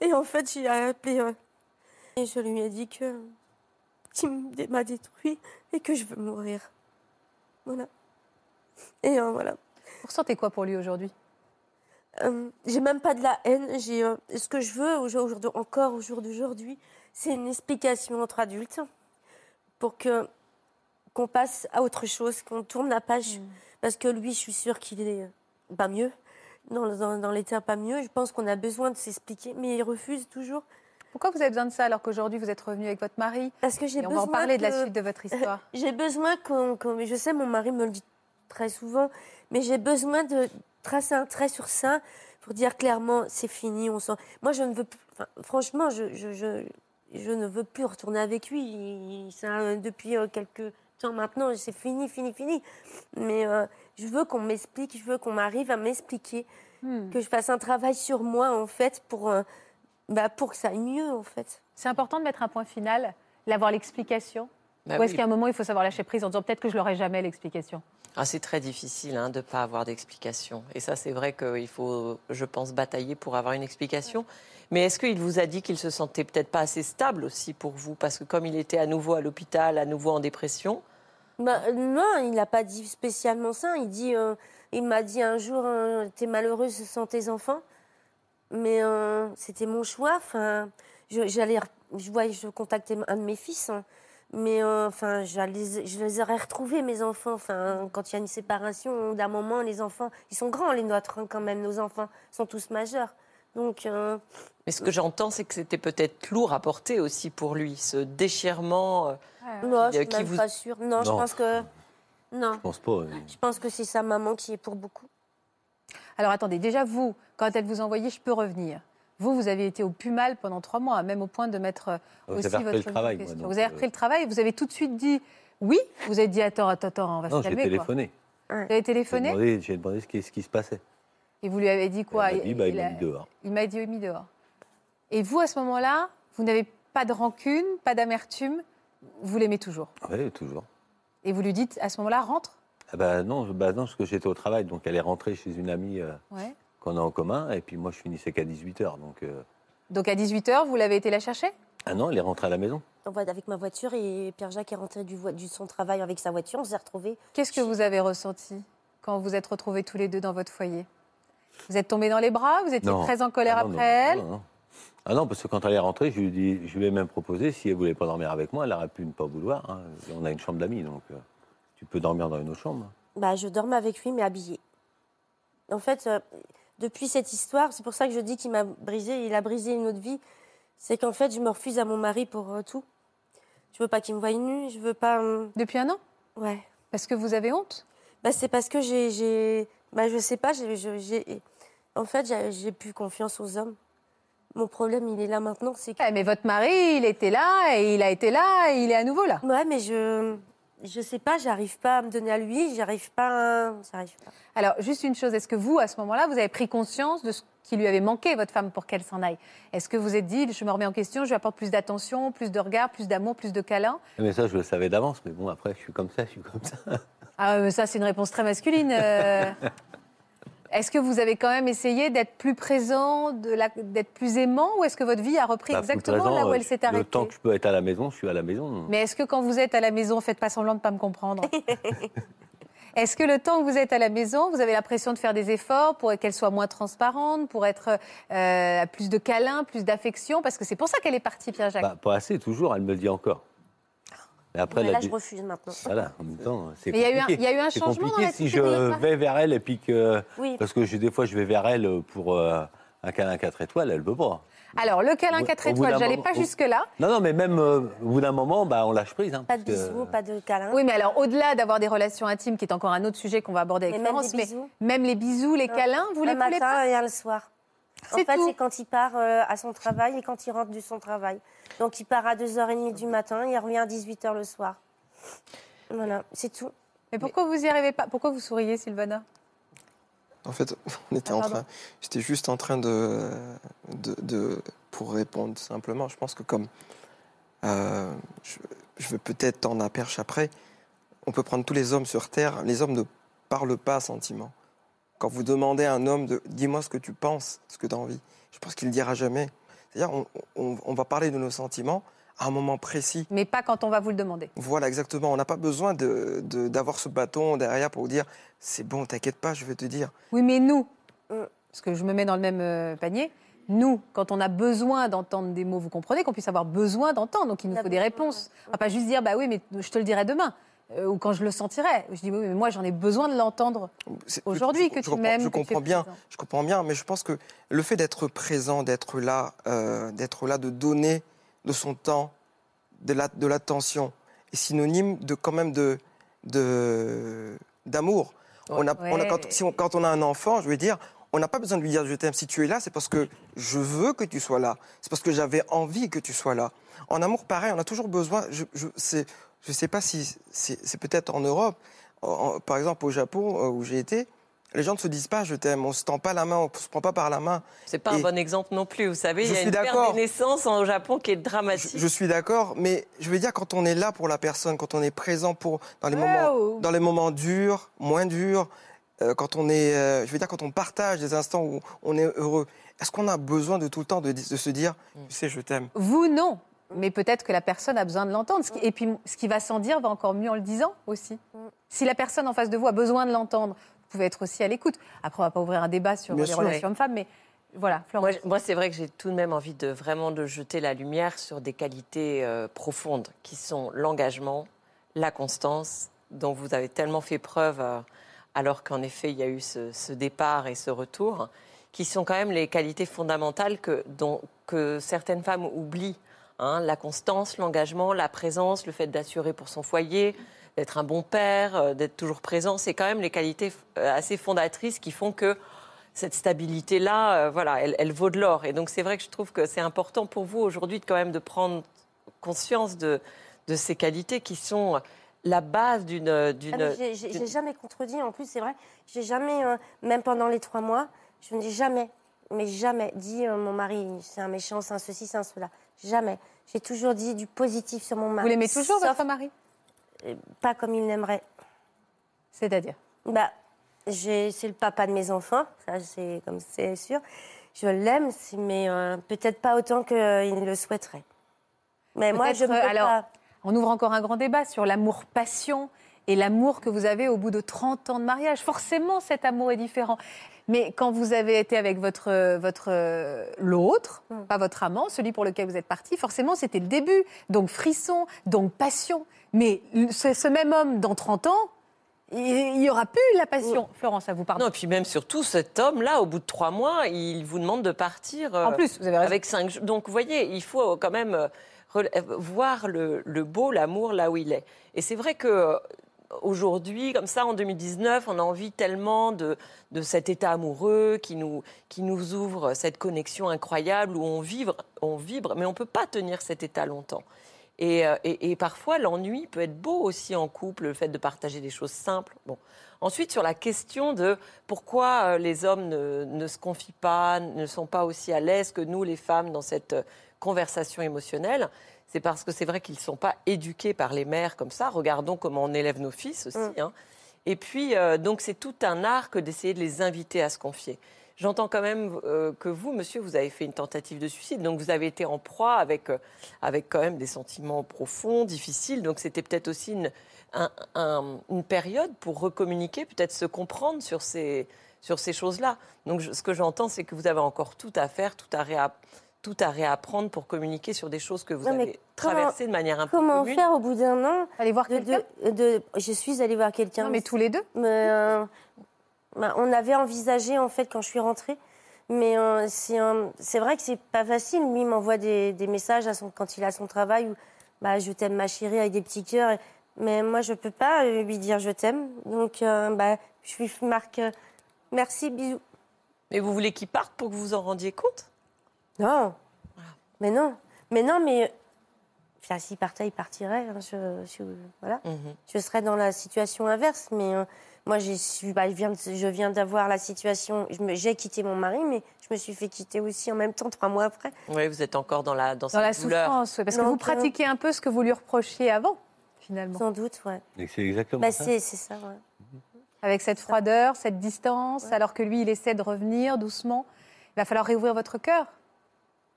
Et en fait, j'ai appelé euh, et je lui ai dit que qu'il m'a détruit et que je veux mourir. Voilà. Et euh, voilà. Vous ressentez quoi pour lui aujourd'hui? Euh, j'ai même pas de la haine. J'ai euh, ce que je veux au jour- aujourd'hui- encore au jour d'aujourd'hui, c'est une explication entre adultes pour que qu'on passe à autre chose, qu'on tourne la page. Parce que lui, je suis sûre qu'il est pas mieux. Dans, dans, dans l'état pas mieux, je pense qu'on a besoin de s'expliquer, mais il refuse toujours. Pourquoi vous avez besoin de ça alors qu'aujourd'hui vous êtes revenu avec votre mari Parce que j'ai Et on besoin va en parler de la suite de votre histoire. J'ai besoin qu'on, qu'on- je sais, mon mari me le dit très souvent, mais j'ai besoin de tracer un trait sur ça pour dire clairement c'est fini, on sent. Moi, je ne veux plus, enfin, franchement, je, je, je, je ne veux plus retourner avec lui. Il- Ça, depuis euh, quelques temps maintenant, c'est fini, fini, fini. Mais euh, je veux qu'on m'explique, je veux qu'on m'arrive à m'expliquer, Hmm. que je fasse un travail sur moi en fait pour, euh, bah, pour que ça aille mieux en fait. C'est important de mettre un point final, d'avoir l'explication. Bah Ou est-ce oui. qu'à un moment il faut savoir lâcher prise en disant peut-être que je l'aurai jamais l'explication? Ah, c'est très difficile hein, de ne pas avoir d'explication. Et ça, c'est vrai qu'il faut, je pense, batailler pour avoir une explication. Mais est-ce qu'il vous a dit qu'il se sentait peut-être pas assez stable aussi pour vous? Parce que comme il était à nouveau à l'hôpital, à nouveau en dépression, Bah, non, il n'a pas dit spécialement ça. Il dit, euh, il m'a dit un jour, euh, t'es malheureuse sans tes enfants, mais euh, c'était mon choix. Enfin, je- j'allais, je voyais, je contactais un de mes fils, hein. Mais euh, enfin, je les aurais retrouvés mes enfants. Enfin, quand il y a une séparation, d'un moment, les enfants, ils sont grands les nôtres hein, quand même. Nos enfants sont tous majeurs, donc. euh, mais ce que j'entends, c'est que c'était peut-être lourd à porter aussi pour lui, ce déchirement. euh, non, je Euh, suis qui même vous- pas sûre. Non, je Non. pense que non. je pense pas. Je pense que c'est sa maman qui est pour beaucoup. Alors attendez, déjà vous, quand elle vous envoyait Je peux revenir, vous, vous avez été au plus mal pendant trois mois, même au point de mettre euh, Vous aussi avez repris votre le travail, moi, donc, Vous avez euh, repris le travail, vous avez tout de suite dit oui. Vous avez dit attends, attends, attends, on va Non, se j'ai calmer. quoi. téléphoné. Vous avez J'ai téléphoné demandé, j'ai demandé ce qui, ce qui se passait. et vous lui avez dit quoi? Elle m'a dit, bah, il m'a mis dehors. Il m'a dit mis dehors. Et vous, à ce moment-là, vous n'avez pas de rancune, pas d'amertume, vous l'aimez toujours? Oui, toujours. Et vous lui dites à ce moment-là, rentre? Ah bah non, bah non, parce que j'étais au travail, donc elle est rentrée chez une amie euh, Ouais. Qu'on a en commun, et puis moi je finissais qu'à 18h. Donc, euh, Donc à 18h, vous l'avez été la chercher? Ah non, elle est rentrée à la maison. Avec ma voiture et Pierre-Jacques est rentré du, du son travail avec sa voiture. On s'est retrouvés. Qu'est-ce que vous avez ressenti quand vous êtes retrouvés tous les deux dans votre foyer? Vous êtes tombés dans les bras Vous étiez Non. très en colère Ah non, après non, elle? non, non. Ah non, parce que quand elle est rentrée, je lui, ai dit, je lui ai même proposé, si elle voulait pas dormir avec moi, elle aurait pu ne pas vouloir. hein. On a une chambre d'amis, donc euh, tu peux dormir dans une autre chambre. Bah, je dormais avec lui, mais habillé. En fait, euh, depuis cette histoire, c'est pour ça que je dis qu'il m'a brisé, il a brisé une autre vie. C'est qu'en fait, je me refuse à mon mari pour euh, tout. Je veux pas qu'il me voie nue, je veux pas. euh, Depuis un an? Ouais. Parce que vous avez honte? Bah, c'est parce que j'ai, bah, je sais pas, j'ai, en fait, j'ai, j'ai plus confiance aux hommes. Mon problème, il est là maintenant, c'est que. Eh, Mais votre mari, il était là, et il a été là, et il est à nouveau là. Ouais, mais je, je sais pas, j'arrive pas à me donner à lui, j'arrive pas, à- j'arrive pas. Alors, juste une chose, est-ce que vous, à ce moment-là, vous avez pris conscience de ce qui lui avait manqué, votre femme, pour qu'elle s'en aille? Est-ce que vous êtes dit, je me remets en question, je lui apporte plus d'attention, plus de regard, plus d'amour, plus de câlins? Mais ça, je le savais d'avance, mais bon, après, je suis comme ça, je suis comme ça. Ah, mais ça, c'est une réponse très masculine. euh. Est-ce que vous avez quand même essayé d'être plus présent, d'être plus aimant, ou est-ce que votre vie a repris Bah, exactement présent, là où euh, elle s'est Le arrêtée temps que je peux être à la maison, je suis à la maison. Mais est-ce que quand vous êtes à la maison, faites pas semblant de ne pas me comprendre Est-ce que le temps que vous êtes à la maison, vous avez l'impression de faire des efforts pour qu'elle soit moins transparente, pour être euh, plus de câlins, plus d'affection? Parce que c'est pour ça qu'elle est partie, Pierre-Jacques. Bah, pas assez, toujours, elle me le dit encore. Mais après, là, je refuse maintenant. Voilà, en même temps, c'est Mais il y a eu un- compliqué. il y a eu un changement dans compliqué l'attitude si je vais vers elle et puis que... Oui. Parce que je- des fois, je vais vers elle pour euh, un câlin 4 étoiles, elle veut pas. Alors, le câlin au- 4 au bout étoiles, j'allais moment- pas jusque-là. Non, non, mais même euh, au bout d'un moment, bah, on lâche prise. Hein, Pas de que- bisous, pas de câlins. Oui, mais alors, au-delà d'avoir des relations intimes, qui est encore un autre sujet qu'on va aborder avec Mais même Florence, des mais même les bisous, les Non. câlins, vous les le voulez pas matin et le soir. En C'est fait, c'est quand il part euh, à son travail et quand il rentre de son travail. Donc, il part à 2h30 du matin, il revient à 18h le soir. Voilà, c'est tout. Mais pourquoi vous y arrivez pas? Pourquoi vous souriez, Sylvana? En fait, on était Ah, en train. J'étais juste en train de, de, de- Pour répondre simplement, je pense que comme. euh, je, je vais peut-être tendre la perche après. On peut prendre tous les hommes sur Terre. Les hommes ne parlent pas sentiment. Quand vous demandez à un homme de. Dis-moi ce que tu penses, ce que tu as envie, je pense qu'il ne dira jamais. C'est-à-dire, on, on- on va parler de nos sentiments à un moment précis. Mais pas quand on va vous le demander. Voilà, exactement. On n'a pas besoin de- de- d'avoir ce bâton derrière pour vous dire c'est bon, t'inquiète pas, je vais te dire. Oui, mais nous, Mm. parce que je me mets dans le même euh, panier, nous, quand on a besoin d'entendre des mots, vous comprenez qu'on puisse avoir besoin d'entendre, donc il nous faut des réponses. On va pas juste dire, bah oui, mais je te le dirai demain, euh, ou quand je le sentirai. Je dis, oui, mais moi, j'en ai besoin de l'entendre aujourd'hui que je tu m'aimes. Je comprends bien, présent. je comprends bien, mais je pense que le fait d'être présent, d'être là, euh, d'être là, de donner de son temps, de la- de l'attention, est synonyme de quand même de de- d'amour. On a, on a- Ouais. quand, si on- quand on a un enfant, je veux dire, on n'a pas besoin de lui dire je t'aime. Si tu es là, c'est parce que je veux que tu sois là. C'est parce que j'avais envie que tu sois là. En amour, pareil, on a toujours besoin. Je je je sais pas si c'est peut-être en Europe, en- par exemple au Japon euh, où j'ai été, les gens ne se disent pas je t'aime. On se tend pas la main, on se prend pas par la main. C'est pas un bon exemple non plus. Vous savez, il y a une perte des naissances au Japon qui est dramatique. je suis d'accord, mais je veux dire quand on est là pour la personne, quand on est présent pour dans les Ouais, moments ou- dans les moments durs, moins durs, euh, quand on est, euh, je veux dire, quand on partage des instants où on est heureux, est-ce qu'on a besoin de tout le temps de, de se dire, tu sais, je t'aime? Vous, non. Mais peut-être que la personne a besoin de l'entendre. Qui- Et puis, ce qui va sans dire va encore mieux en le disant aussi. Mm. Si la personne en face de vous a besoin de l'entendre, vous pouvez être aussi à l'écoute. Après, on va pas ouvrir un débat sur Bien les sûr. relations hommes-femmes, mais voilà, Florence. Moi, c'est vrai que j'ai tout de même envie de vraiment de jeter la lumière sur des qualités euh, profondes qui sont l'engagement, la constance, dont vous avez tellement fait preuve, euh, alors qu'en effet il y a eu ce, ce départ et ce retour, qui sont quand même les qualités fondamentales que, dont, que certaines femmes oublient. Hein. la constance, l'engagement, la présence, le fait d'assurer pour son foyer, d'être un bon père, euh, d'être toujours présent, c'est quand même les qualités euh, assez fondatrices qui font que cette stabilité-là, euh, voilà, elle, elle vaut de l'or. Et donc c'est vrai que je trouve que c'est important pour vous aujourd'hui de quand même de prendre conscience de, de ces qualités qui sont la base d'une... Ah, j'ai- jamais contredit, en plus, c'est vrai. J'ai jamais, euh, même pendant les trois mois, je n'ai jamais, mais jamais dit euh, mon mari, c'est un méchant, c'est un ceci, c'est un cela. Jamais. J'ai toujours dit du positif sur mon mari. Vous l'aimez toujours, Sauf votre mari? Pas comme il l'aimerait. C'est-à-dire? Bah, c'est le papa de mes enfants, ça c'est comme c'est sûr. Je l'aime, mais euh, peut-être pas autant qu'il le souhaiterait. Mais moi, je euh, alors, pas. On ouvre encore un grand débat sur l'amour-passion et l'amour que vous avez au bout de 30 ans de mariage. Forcément, cet amour est différent. Mais quand vous avez été avec votre, votre euh, l'autre, Mm. pas votre amant, celui pour lequel vous êtes parti, forcément, c'était le début. Donc frisson, donc passion. Mais ce, ce même homme, dans 30 ans, il n'y aura plus la passion. Florence, à vous pardon. Non, et puis même surtout, cet homme-là, au bout de trois mois, il vous demande de partir. euh, En plus, vous avez raison. Avec cinq jours. Donc, vous voyez, il faut quand même euh, rel- euh, voir le, le beau, l'amour là où il est. Et c'est vrai que euh, aujourd'hui, comme ça, en 2019, on a envie tellement de, de cet état amoureux qui nous, qui nous ouvre cette connexion incroyable où on vibre, on vibre, mais on ne peut pas tenir cet état longtemps. Et, euh, et- et parfois, l'ennui peut être beau aussi en couple, le fait de partager des choses simples. Bon. Ensuite, sur la question de pourquoi euh, les hommes ne, ne se confient pas, ne sont pas aussi à l'aise que nous, les femmes, dans cette euh, conversation émotionnelle, c'est parce que c'est vrai qu'ils ne sont pas éduqués par les mères comme ça. Regardons comment on élève nos fils aussi. Mm. hein. Et puis, euh, donc, c'est tout un art que d'essayer de les inviter à se confier. J'entends quand même euh, que vous, monsieur, vous avez fait une tentative de suicide. Donc, vous avez été en proie avec, euh, avec quand même des sentiments profonds, difficiles. Donc, c'était peut-être aussi une, un- un- une période pour recommuniquer, peut-être se comprendre sur ces, sur ces choses-là. Donc, je- ce que j'entends, c'est que vous avez encore tout à faire, tout à, réa- tout à réapprendre pour communiquer sur des choses que vous Non, avez comment- traversées de manière un peu Comment commune. faire au bout d'un an Allez voir quelqu'un Je suis allée voir quelqu'un. Non, mais tous les deux Mais, euh, bah, on avait envisagé en fait quand je suis rentrée, mais euh, c'est un- c'est vrai que c'est pas facile. Lui il m'envoie des, des messages à son, quand il a son travail où bah, je t'aime ma chérie avec des petits cœurs. et- mais moi je peux pas euh, lui dire je t'aime, donc euh, bah, je lui marque euh, merci bisous. Mais vous voulez qu'il parte pour que vous vous en rendiez compte? Non, mais non, mais non, mais enfin, s'il partait, il partirait. hein, je, je- voilà. Mhm. je serais dans la situation inverse. Mais euh, moi, su- bah, je viens, de- je viens d'avoir la situation. J'ai quitté mon mari, mais je me suis fait quitter aussi en même temps, trois mois après. Oui, vous êtes encore dans la, dans Dans la douleur. souffrance, ouais, parce que vous que- pratiquez un peu ce que vous lui reprochiez avant, finalement. Sans doute, ouais. C'est exactement Bah, ça. c'est c'est ça, ouais. Avec cette froideur, cette distance, alors que lui, il essaie de revenir doucement. Il va falloir réouvrir votre cœur.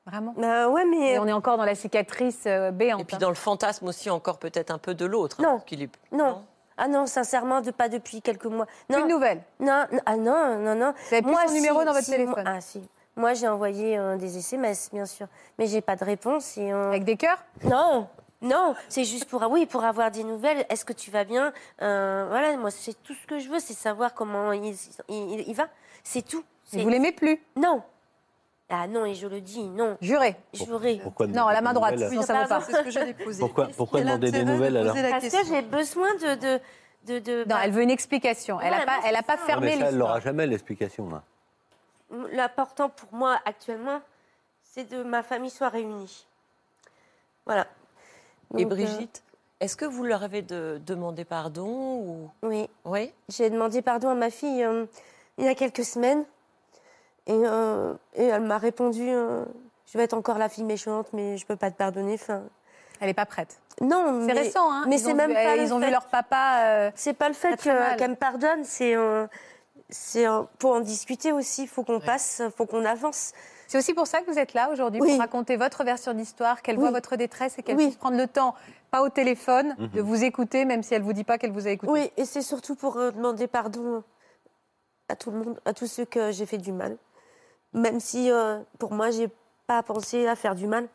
Vraiment. Bah, ouais, mais. Et on est encore dans la cicatrice euh, béante. Et puis hein. dans le fantasme aussi encore peut-être un peu de l'autre. hein, Non. qu'il est- Non. Ah non, sincèrement, de, pas depuis quelques mois. Non, de nouvelles. non, ah non, non, non. Vous avez plus son numéro dans votre si, téléphone. moi- ah si. Moi, j'ai envoyé euh, des SMS, bien sûr. Mais j'ai pas de réponse. Et, euh, Avec des cœurs? Non, non, c'est juste pour oui pour avoir des nouvelles. Est-ce que tu vas bien? Euh, Voilà, moi c'est tout ce que je veux, c'est savoir comment il, il- il va. C'est tout. C'est- vous l'aimez plus? Non. Ah non, et je le dis, non. Juré. Pourquoi Non, la main droite. Sinon, ça va pas. C'est ce que. Pourquoi, demander des nouvelles alors Parce que j'ai besoin de de de. de- Non, bah, elle veut une explication. Elle n'a pas, elle a pas. Non, fermé ça, elle l'histoire. n'aura jamais l'explication. là. L'important pour moi actuellement, c'est de ma famille soit réunie. Voilà. Et euh, Brigitte, est-ce que vous leur avez de, demandé pardon ou oui. oui J'ai demandé pardon à ma fille euh, il y a quelques semaines. Et, euh, et elle m'a répondu euh, Je vais être encore la fille méchante, mais je peux pas te pardonner. Enfin, Elle n'est pas prête. non, C'est mais, récent, hein mais Ils c'est ont même vu- pas le Ils ont fait. vu leur papa. euh, C'est pas le fait qu'elle me pardonne, c'est euh, c'est euh, pour en discuter aussi. Il faut qu'on passe, faut qu'on avance. C'est aussi pour ça que vous êtes là aujourd'hui, Oui. pour raconter votre version d'histoire, qu'elle Oui. voit votre détresse et qu'elle Oui. puisse prendre le temps, pas au téléphone, Mhm. de vous écouter, même si elle ne vous dit pas qu'elle vous a écouté. Oui, et c'est surtout pour euh, demander pardon à tout le monde, à tous ceux que j'ai fait du mal. Même si euh, pour moi, j'ai pas pensé à faire du mal.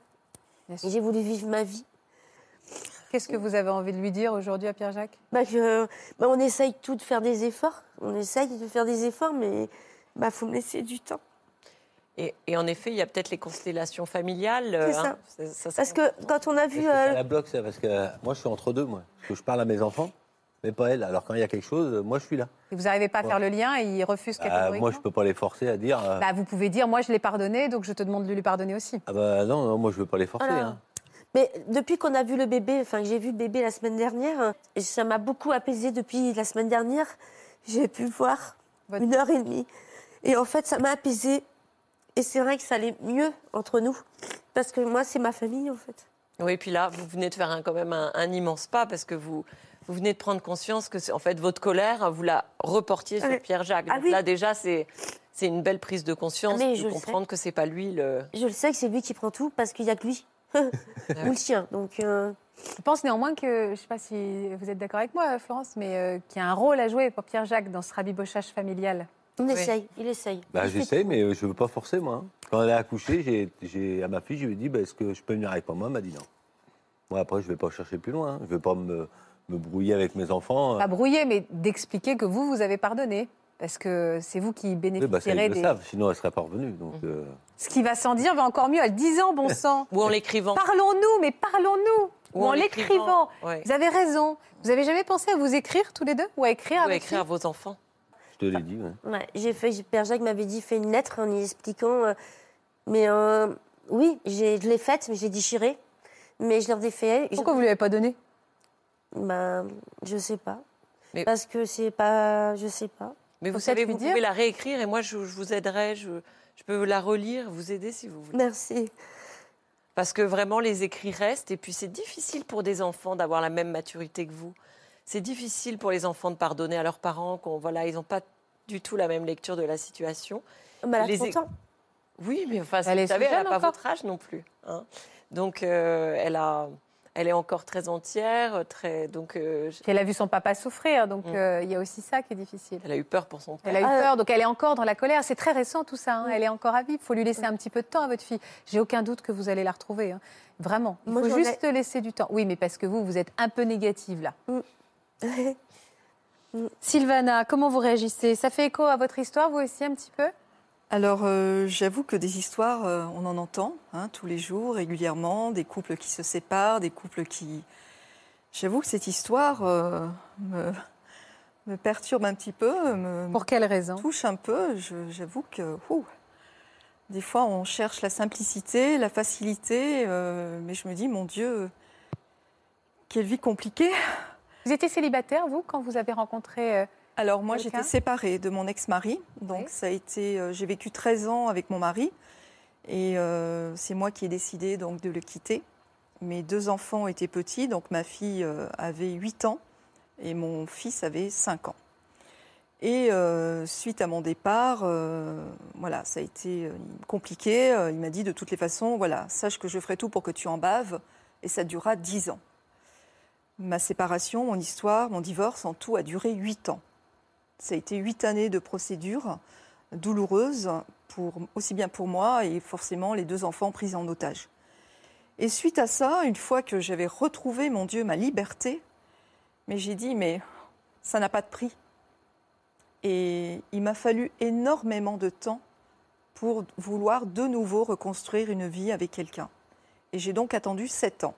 J'ai voulu vivre ma vie. Qu'est-ce que vous avez envie de lui dire aujourd'hui à Pierre-Jacques? Bah, que, bah, on essaye tout de faire des efforts. On essaye de faire des efforts, mais bah, faut me laisser du temps. et, et en effet, il y a peut-être les constellations familiales. C'est euh, ça. hein, ça- ça Parce que quand on a vu. euh, la bloque, ça? Parce que moi, je suis entre deux, moi. Parce que je parle à mes enfants. Mais pas elle. Alors quand il y a quelque chose, moi je suis là. Et vous n'arrivez pas à Ouais. faire le lien et il refuse Ah, catégoriquement moi je peux pas les forcer à dire. euh, Bah, vous pouvez dire, moi je l'ai pardonné, donc je te demande de lui pardonner aussi. Ah bah non, non, moi je veux pas les forcer. Voilà. hein. Mais depuis qu'on a vu le bébé, enfin que j'ai vu le bébé la semaine dernière, euh, ça m'a beaucoup apaisé depuis la semaine dernière. J'ai pu voir Votre- une heure et demie. Et en fait, ça m'a apaisé. Et c'est vrai que ça allait mieux entre nous. Parce que moi, c'est ma famille, en fait. Oui, puis là, vous venez de faire un- quand même un, un immense pas parce que vous, vous venez de prendre conscience que, c'est- en fait, votre colère, vous la reportiez sur. Pierre-Jacques. Ah oui. là, déjà, c'est c'est une belle prise de conscience Ah, mais de comprendre que c'est pas lui le. Je le sais que c'est lui qui prend tout parce qu'il n'y a que lui. Ou le chien. Donc, euh, Je pense néanmoins que, je ne sais pas si vous êtes d'accord avec moi, Florence, mais euh, qu'il y a un rôle à jouer pour Pierre-Jacques dans ce rabibochage familial. on Oui. essaye. Il essaye. Bah, j'essaye, mais euh, je veux pas forcer moi. hein. Quand elle a accouché, j'ai- à ma fille, je lui ai dit, bah, est-ce que je peux venir avec moi? Elle m'a dit non. Moi après, je vais pas chercher plus loin. hein. Je vais pas me, me brouiller avec mes enfants. Pas brouiller, mais d'expliquer que vous, vous avez pardonné. Parce que c'est vous qui Oui, bah, ça, bénéficierez ils le des... savent, sinon elle serait pas revenue. Donc, Mmh. euh, Ce qui va sans dire va encore mieux à 10 ans, bon sang. Ou en l'écrivant. Parlons-nous, mais parlons-nous. Ou, en l'écrivant. Ouais. Vous avez raison. Vous avez jamais pensé à vous écrire tous les deux? Ou à écrire Ou avec écrire à vos enfants. je te l'ai dit. ouais. Ouais, j'ai fait, Père Jacques m'avait dit, fais une lettre en y expliquant. euh, mais euh, oui, je l'ai faite, mais j'ai déchiré. Mais je leur ai fait. je- Pourquoi vous ne lui avez pas donné? Ben, je sais pas. Mais- Parce que c'est pas. Je sais pas. Mais vous savez, vous dire. pouvez la réécrire et moi, je, je vous aiderai. Je, je peux la relire, vous aider si vous voulez. Merci. Parce que vraiment, les écrits restent. Et puis, c'est difficile pour des enfants d'avoir la même maturité que vous. C'est difficile pour les enfants de pardonner à leurs parents. Qu'on, voilà, ils n'ont pas du tout la même lecture de la situation. Mais elle a Les 30 ans. Oui, mais enfin, Elle vous savez, elle n'a pas encore. votre âge non plus. hein. Donc, euh, elle, a, elle est encore très entière. Très, donc, euh, je- elle a vu son papa souffrir, donc Mm. euh, il y a aussi ça qui est difficile. elle a eu peur pour son père. Elle a eu Ah, peur, donc elle est encore dans la colère. C'est très récent tout ça. hein. Mm. Elle est encore à vivre. Il faut lui laisser un petit peu de temps à votre fille. J'ai aucun doute que vous allez la retrouver. hein. Vraiment. Il Moi, faut juste laisser du temps. Oui, mais parce que vous, vous êtes un peu négative là. Sylvana, comment vous réagissez? Ça fait écho à votre histoire, vous aussi, un petit peu? Alors, euh, j'avoue que des histoires, euh, on en entend hein, tous les jours, régulièrement, des couples qui se séparent, des couples qui... J'avoue que cette histoire euh, me, me perturbe un petit peu, me, Pour quelle raison? touche un peu. J'avoue que ouh, des fois, on cherche la simplicité, la facilité, mais je me dis, mon Dieu, quelle vie compliquée. Vous étiez célibataire, vous, quand vous avez rencontré... Alors moi, j'étais séparée de mon ex-mari, donc Oui. ça a été, euh, j'ai vécu 13 ans avec mon mari, et euh, c'est moi qui ai décidé donc de le quitter. Mes deux enfants étaient petits, donc ma fille euh, avait 8 ans et mon fils avait 5 ans. Et suite à mon départ, voilà, ça a été compliqué. Il m'a dit de toutes les façons, voilà, sache que je ferai tout pour que tu en baves, et ça durera 10 ans. Ma séparation, mon histoire, mon divorce, en tout a duré 8 ans. Ça a été 8 années de procédure douloureuse, pour, aussi bien pour moi et forcément les deux enfants pris en otage. Et suite à ça, une fois que j'avais retrouvé, mon Dieu, ma liberté, mais j'ai dit, mais ça n'a pas de prix. Et il m'a fallu énormément de temps pour vouloir de nouveau reconstruire une vie avec quelqu'un. Et j'ai donc attendu 7 ans.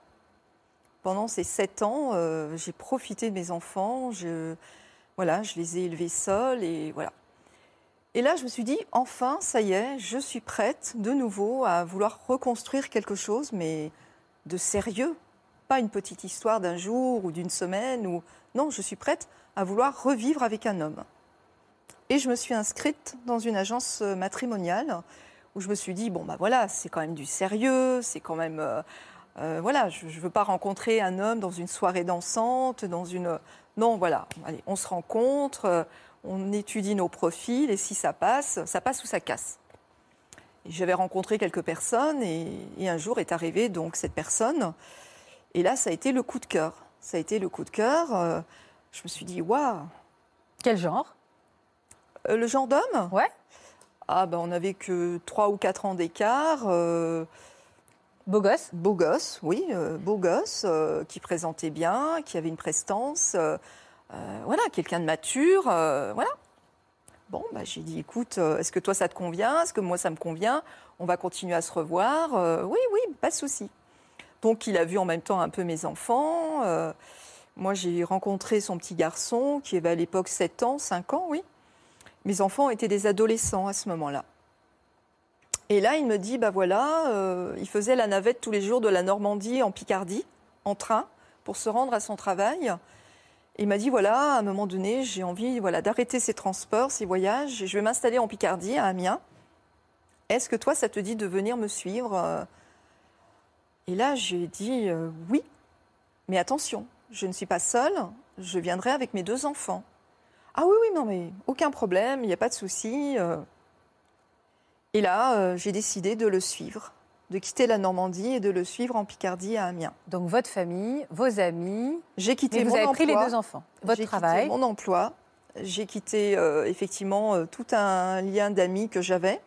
Pendant ces 7 ans, euh, j'ai profité de mes enfants, voilà, je les ai élevés seuls et voilà. Et là, je me suis dit, enfin, ça y est, je suis prête de nouveau à vouloir reconstruire quelque chose, mais de sérieux. Pas une petite histoire d'un jour ou d'une semaine. Ou... Non, je suis prête à vouloir revivre avec un homme. Et je me suis inscrite dans une agence euh, matrimoniale où je me suis dit, bon, bah voilà, c'est quand même du sérieux, c'est quand même. euh, euh, voilà, je ne veux pas rencontrer un homme dans une soirée dansante, dans une. Non, voilà, allez, on se rencontre, euh, on étudie nos profils et si ça passe, ça passe ou ça casse. J'avais rencontré quelques personnes et, et un jour est arrivée donc cette personne. Et là, ça a été le coup de cœur. Ça a été le coup de cœur. euh, je me suis dit, waouh, Quel genre? Euh, le genre d'homme? Ouais. Ah, ben on n'avait que 3 ou 4 ans d'écart. euh, Beau gosse beau gosse, oui, euh, beau gosse, euh, qui présentait bien, qui avait une prestance. euh, voilà, quelqu'un de mature. voilà. Bon, bah, j'ai dit, écoute, est-ce que toi ça te convient? Est-ce que moi ça me convient? On va continuer à se revoir. Oui, oui, pas de souci. Donc il a vu en même temps un peu mes enfants. Moi, j'ai rencontré son petit garçon, qui avait à l'époque 7 ans, 5 ans, oui. Mes enfants étaient des adolescents à ce moment-là. Et là, il me dit, bah voilà, euh, il faisait la navette tous les jours de la Normandie en Picardie, en train, pour se rendre à son travail. Il m'a dit, voilà, à un moment donné, j'ai envie voilà, d'arrêter ces transports, ces voyages, et je vais m'installer en Picardie, à Amiens. Est-ce que toi, ça te dit de venir me suivre euh? Et là, j'ai dit, euh, oui, mais attention, je ne suis pas seule, je viendrai avec mes deux enfants. Ah oui, oui, non, mais aucun problème, il n'y a pas de souci. Et là, euh, j'ai décidé de le suivre, de quitter la Normandie et de le suivre en Picardie à Amiens. Donc votre famille, vos amis, J'ai quitté mais vous mon avez pris les emploi. deux enfants. Votre J'ai travail. quitté mon emploi. J'ai quitté euh, effectivement euh, tout un lien d'amis que j'avais.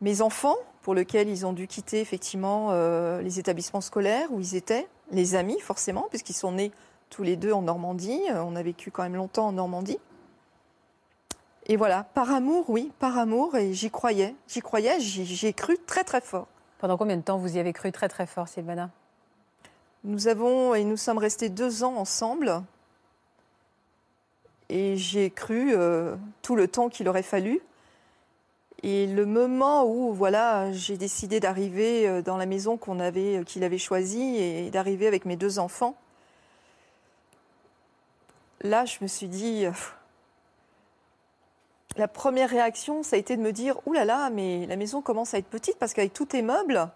Mes enfants, pour lesquels ils ont dû quitter effectivement euh, les établissements scolaires où ils étaient. Les amis, forcément, puisqu'ils sont nés tous les deux en Normandie. On a vécu quand même longtemps en Normandie. Et voilà, par amour, oui, par amour, et j'y croyais. J'y croyais, j'y ai cru très très fort. Pendant combien de temps vous y avez cru très très fort, Sylvana? Nous avons et nous sommes restés deux ans ensemble. Et j'ai cru euh, tout le temps qu'il aurait fallu. Et le moment où voilà, j'ai décidé d'arriver euh, dans la maison qu'on avait, euh, qu'il avait choisie et d'arriver avec mes deux enfants, là, je me suis dit. La première réaction, ça a été de me dire Ouh là là, mais la maison commence à être petite parce qu'avec tous tes meubles.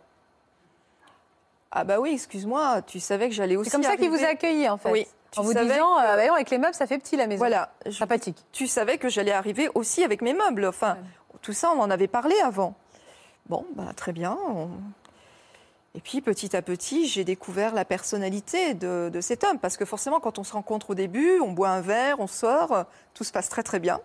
Ah bah oui, excuse-moi, tu savais que j'allais aussi. C'est comme ça qu'il vous a accueilli en fait. Oui, tu en vous disant, que- euh, bah avec les meubles, ça fait petit la maison. Voilà, je- Sympathique. tu savais que j'allais arriver aussi avec mes meubles. Enfin, tout ça, on en avait parlé avant. Bon, bah, très bien. on- Et puis, petit à petit, j'ai découvert la personnalité de, de cet homme. Parce que forcément, quand on se rencontre au début, on boit un verre, on sort, tout se passe très très bien.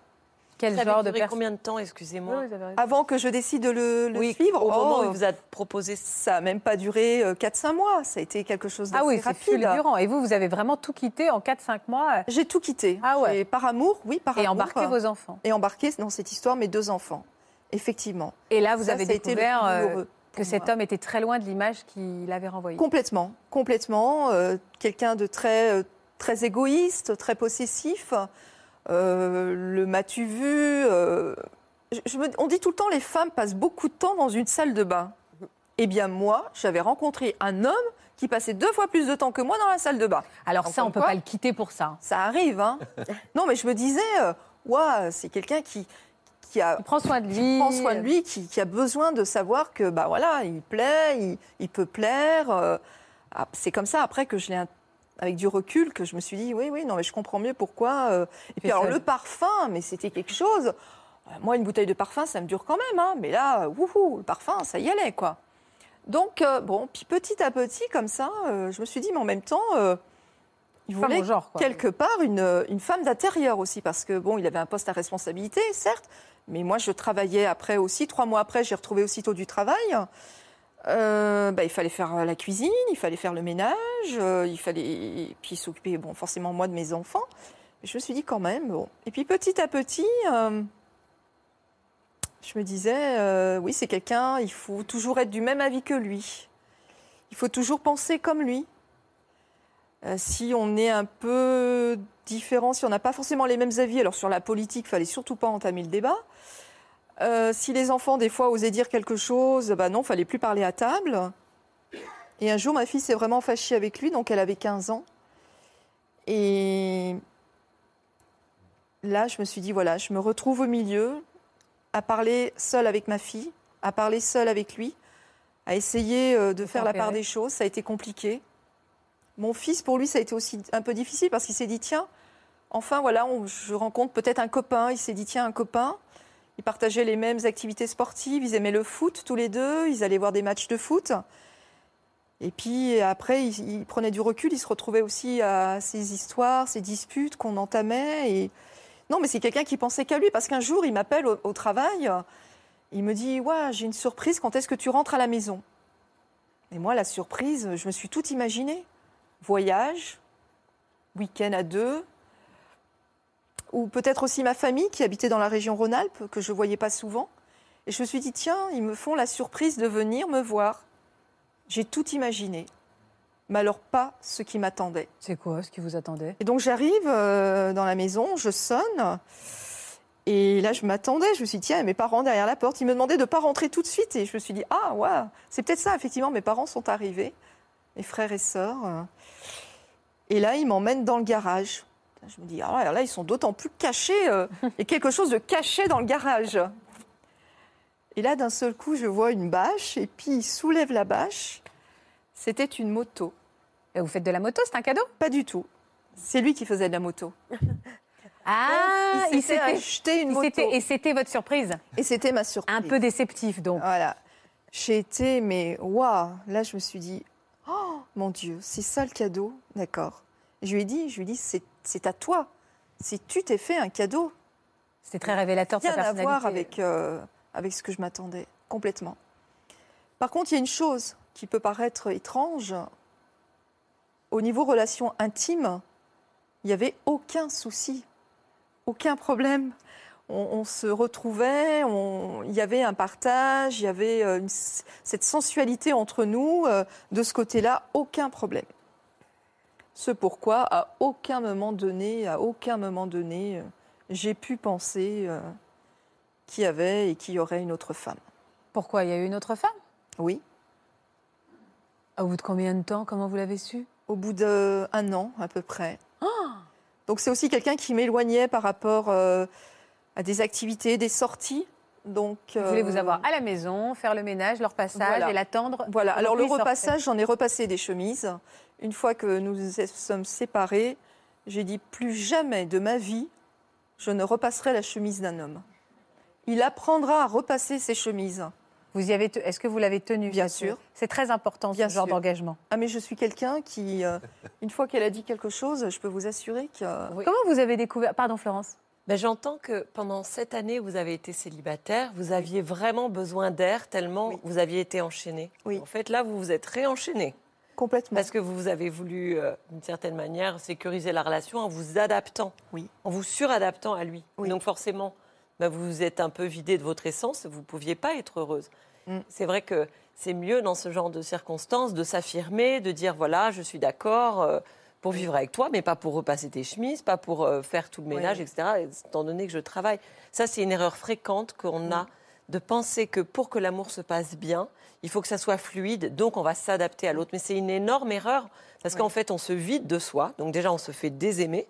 Quel Ça genre avait duré combien de temps, excusez-moi Avant que je décide de le, le Oui, suivre, au moment oh, où il vous a proposé ça. ça n'a même pas duré 4-5 mois. Ça a été quelque chose d'assez Ah oui, rapide. fulgurant. Et vous, vous avez vraiment tout quitté en 4-5 mois J'ai tout quitté. Ah ouais. Par amour, oui, par et amour. embarqué vos enfants. Et embarqué dans cette histoire mes deux enfants. Effectivement. Et là, vous Ça, avez ça a été le découvert plus euh, que cet homme était très loin de l'image qu'il avait renvoyée. Complètement, complètement. euh, Quelqu'un de très, euh, très égoïste, très possessif. Euh, le m'as-tu vu euh, je- je me- On dit tout le temps les femmes passent beaucoup de temps dans une salle de bain. Eh bien moi, j'avais rencontré un homme qui passait deux fois plus de temps que moi dans la salle de bain. Alors Donc, ça, on comme peut pas le quitter pour ça. Ça arrive, hein Non, mais je me disais, Ouah, c'est quelqu'un qui, qui a Il prend soin de lui. prend soin de lui, qui, qui a besoin de savoir que bah voilà, il plaît, il, il peut plaire. euh, ah, c'est comme ça après que je l'ai, avec du recul, que je me suis dit oui, oui, non, mais je comprends mieux pourquoi. euh. Et puis alors ça- le parfum, mais c'était quelque chose. Euh, Moi, une bouteille de parfum, ça me dure quand même, hein, mais là, wouhou, le parfum, ça y allait, quoi. Donc euh, bon, puis petit à petit, comme ça, euh, je me suis dit, mais en même temps. il voulait genre, quelque part une, une femme d'intérieur aussi, parce que bon, il avait un poste à responsabilité, certes, mais moi je travaillais après aussi. Trois mois après, j'ai retrouvé aussitôt du travail. Euh, bah, il fallait faire la cuisine, il fallait faire le ménage, euh, il fallait puis s'occuper, bon, forcément moi de mes enfants. Mais je me suis dit quand même. Et puis petit à petit, euh, je me disais, euh, oui, c'est quelqu'un, il faut toujours être du même avis que lui. Il faut toujours penser comme lui. Euh, si on est un peu différent, si on n'a pas forcément les mêmes avis, alors sur la politique, il fallait surtout pas entamer le débat. Euh, si les enfants, des fois, osaient dire quelque chose, bah non, fallait plus parler à table. Et un jour, ma fille s'est vraiment fâchée avec lui, donc elle avait 15 ans. Et là, je me suis dit, voilà, je me retrouve au milieu, à parler seule avec ma fille, à parler seule avec lui, à essayer euh, de De faire la part des choses. Ça a été compliqué. Mon fils, pour lui, ça a été aussi un peu difficile parce qu'il s'est dit, tiens, enfin, voilà, on- je rencontre peut-être un copain. Il s'est dit, tiens, un copain. Ils partageaient les mêmes activités sportives, ils aimaient le foot tous les deux, ils allaient voir des matchs de foot. Et puis après, ils, prenaient du recul, ils se retrouvaient aussi à ces histoires, ces disputes qu'on entamait. Et... Non, mais c'est quelqu'un qui pensait qu'à lui, parce qu'un jour, il m'appelle au, travail, il me dit, ouais, j'ai une surprise, quand est-ce que tu rentres à la maison? Et moi, la surprise, je me suis tout imaginé. Voyage, week-end à deux, ou peut-être aussi ma famille qui habitait dans la région Rhône-Alpes, que je ne voyais pas souvent. Et je me suis dit, tiens, ils me font la surprise de venir me voir. J'ai tout imaginé. mais alors pas ce qui m'attendait. C'est quoi ce qui vous attendait? Et donc j'arrive euh, dans la maison, je sonne. Et là, je m'attendais, je me suis dit, tiens, mes parents derrière la porte, ils me demandaient de ne pas rentrer tout de suite. Et je me suis dit, ah, ouais, c'est peut-être ça, effectivement, mes parents sont arrivés, mes frères et sœurs. Et là, ils m'emmènent dans le garage. Je me dis, ah là, là ils sont d'autant plus cachés. euh, Il y a quelque chose de caché dans le garage. Et là, d'un seul coup, je vois une bâche, et puis ils soulèvent la bâche. C'était une moto. Et Vous faites de la moto, c'est un cadeau? Pas du tout. C'est lui qui faisait de la moto. Ah, il s'était acheté une il moto. Et c'était votre surprise Et c'était ma surprise. Un peu déceptif, donc. Voilà. J'ai été, mais waouh Là, je me suis dit, oh mon Dieu, c'est ça le cadeau? D'accord. Je lui ai dit, je lui ai dit, c'est c'est à toi. Si tu t'es fait un cadeau, C'était très révélateur de sa rien à personnalité. voir avec, euh, avec ce que je m'attendais, complètement. Par contre, il y a une chose qui peut paraître étrange. Au niveau relations intimes, il n'y avait aucun souci, aucun problème. On, on se retrouvait, on- il y avait un partage, il y avait euh, une cette sensualité entre nous. euh, de ce côté-là, aucun problème. Ce pourquoi, à aucun moment donné, à aucun moment donné, euh, j'ai pu penser euh, qu'il y avait et qu'il y aurait une autre femme. Pourquoi Il y a eu une autre femme? Oui, Au bout de combien de temps Comment vous l'avez su? Au bout d'un an à peu près. Ah Donc c'est aussi quelqu'un qui m'éloignait par rapport euh, à des activités, des sorties. Donc, Vous voulez euh, vous avoir à la maison, faire le ménage, leur passage Voilà. et l'attendre Voilà, alors le repassage, j'en ai repassé des chemises. Une fois que nous nous sommes séparés, j'ai dit plus jamais de ma vie, je ne repasserai la chemise d'un homme. Il apprendra à repasser ses chemises. Vous y avez te- Est-ce que vous l'avez tenu Bien sûr. C'est très important Bien ce genre d'engagement. Ah mais je suis quelqu'un qui, euh, une fois qu'elle a dit quelque chose, je peux vous assurer que... Oui. Comment vous avez découvert Pardon Florence? Ben, J'entends que pendant cette année, vous avez été célibataire, vous aviez vraiment besoin d'air tellement Oui. vous aviez été enchaîné. Oui. En fait, là, vous vous êtes réenchaîné Complètement. parce que vous avez voulu, euh, d'une certaine manière, sécuriser la relation en vous adaptant, Oui. en vous suradaptant à lui. Oui. Donc forcément, vous vous êtes un peu vidé de votre essence, vous ne pouviez pas être heureuse. Mm. C'est vrai que c'est mieux dans ce genre de circonstances de s'affirmer, de dire voilà, je suis d'accord euh, pour vivre avec toi, mais pas pour repasser tes chemises, pas pour euh, faire tout le ménage, Oui. etc., étant donné que je travaille. Ça, c'est une erreur fréquente qu'on a de penser que pour que l'amour se passe bien, il faut que ça soit fluide, donc on va s'adapter à l'autre. Mais c'est une énorme erreur, parce Oui. qu'en fait, on se vide de soi, donc déjà, on se fait désaimer,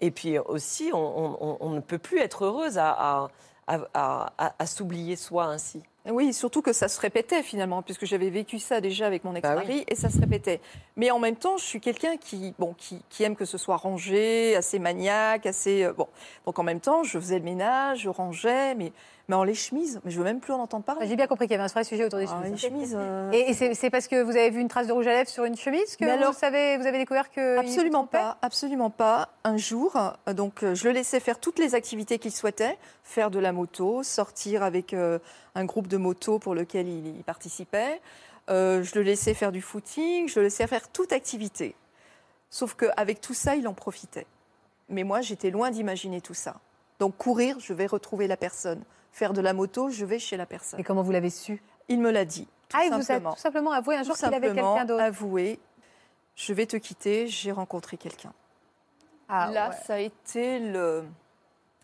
et puis aussi, on, on- on- on ne peut plus être heureuse à, à- à- à- à- à s'oublier soi ainsi. Oui, surtout que ça se répétait finalement, puisque j'avais vécu ça déjà avec mon ex-mari Bah oui. et ça se répétait. Mais en même temps, je suis quelqu'un qui, bon, qui, qui aime que ce soit rangé, assez maniaque, assez euh, bon. Donc en même temps, je faisais le ménage, je rangeais, mais mais en les chemises, mais je veux même plus en entendre parler. J'ai bien compris qu'il y avait un vrai sujet autour des Ah, les chemises. euh, Et, et c'est parce que vous avez vu une trace de rouge à lèvres sur une chemise que Mais alors- vous, savez, vous avez découvert que. Absolument pas, absolument pas. Un jour, euh, donc euh, je le laissais faire toutes les activités qu'il souhaitait, faire de la moto, sortir avec euh, un groupe de moto pour lequel il, il participait. Euh, je le laissais faire du footing, je le laissais faire toute activité. Sauf qu'avec tout ça, il en profitait. Mais moi, j'étais loin d'imaginer tout ça. Donc courir, je vais retrouver la personne. Faire de la moto, je vais chez la personne. Et comment vous l'avez su? Il me l'a dit. Tout Ah, il vous a simplement. tout simplement avoué un jour qu'il avait quelqu'un d'autre. avoué, je vais te quitter, j'ai rencontré quelqu'un. Ah, Là, ouais. ça a été le,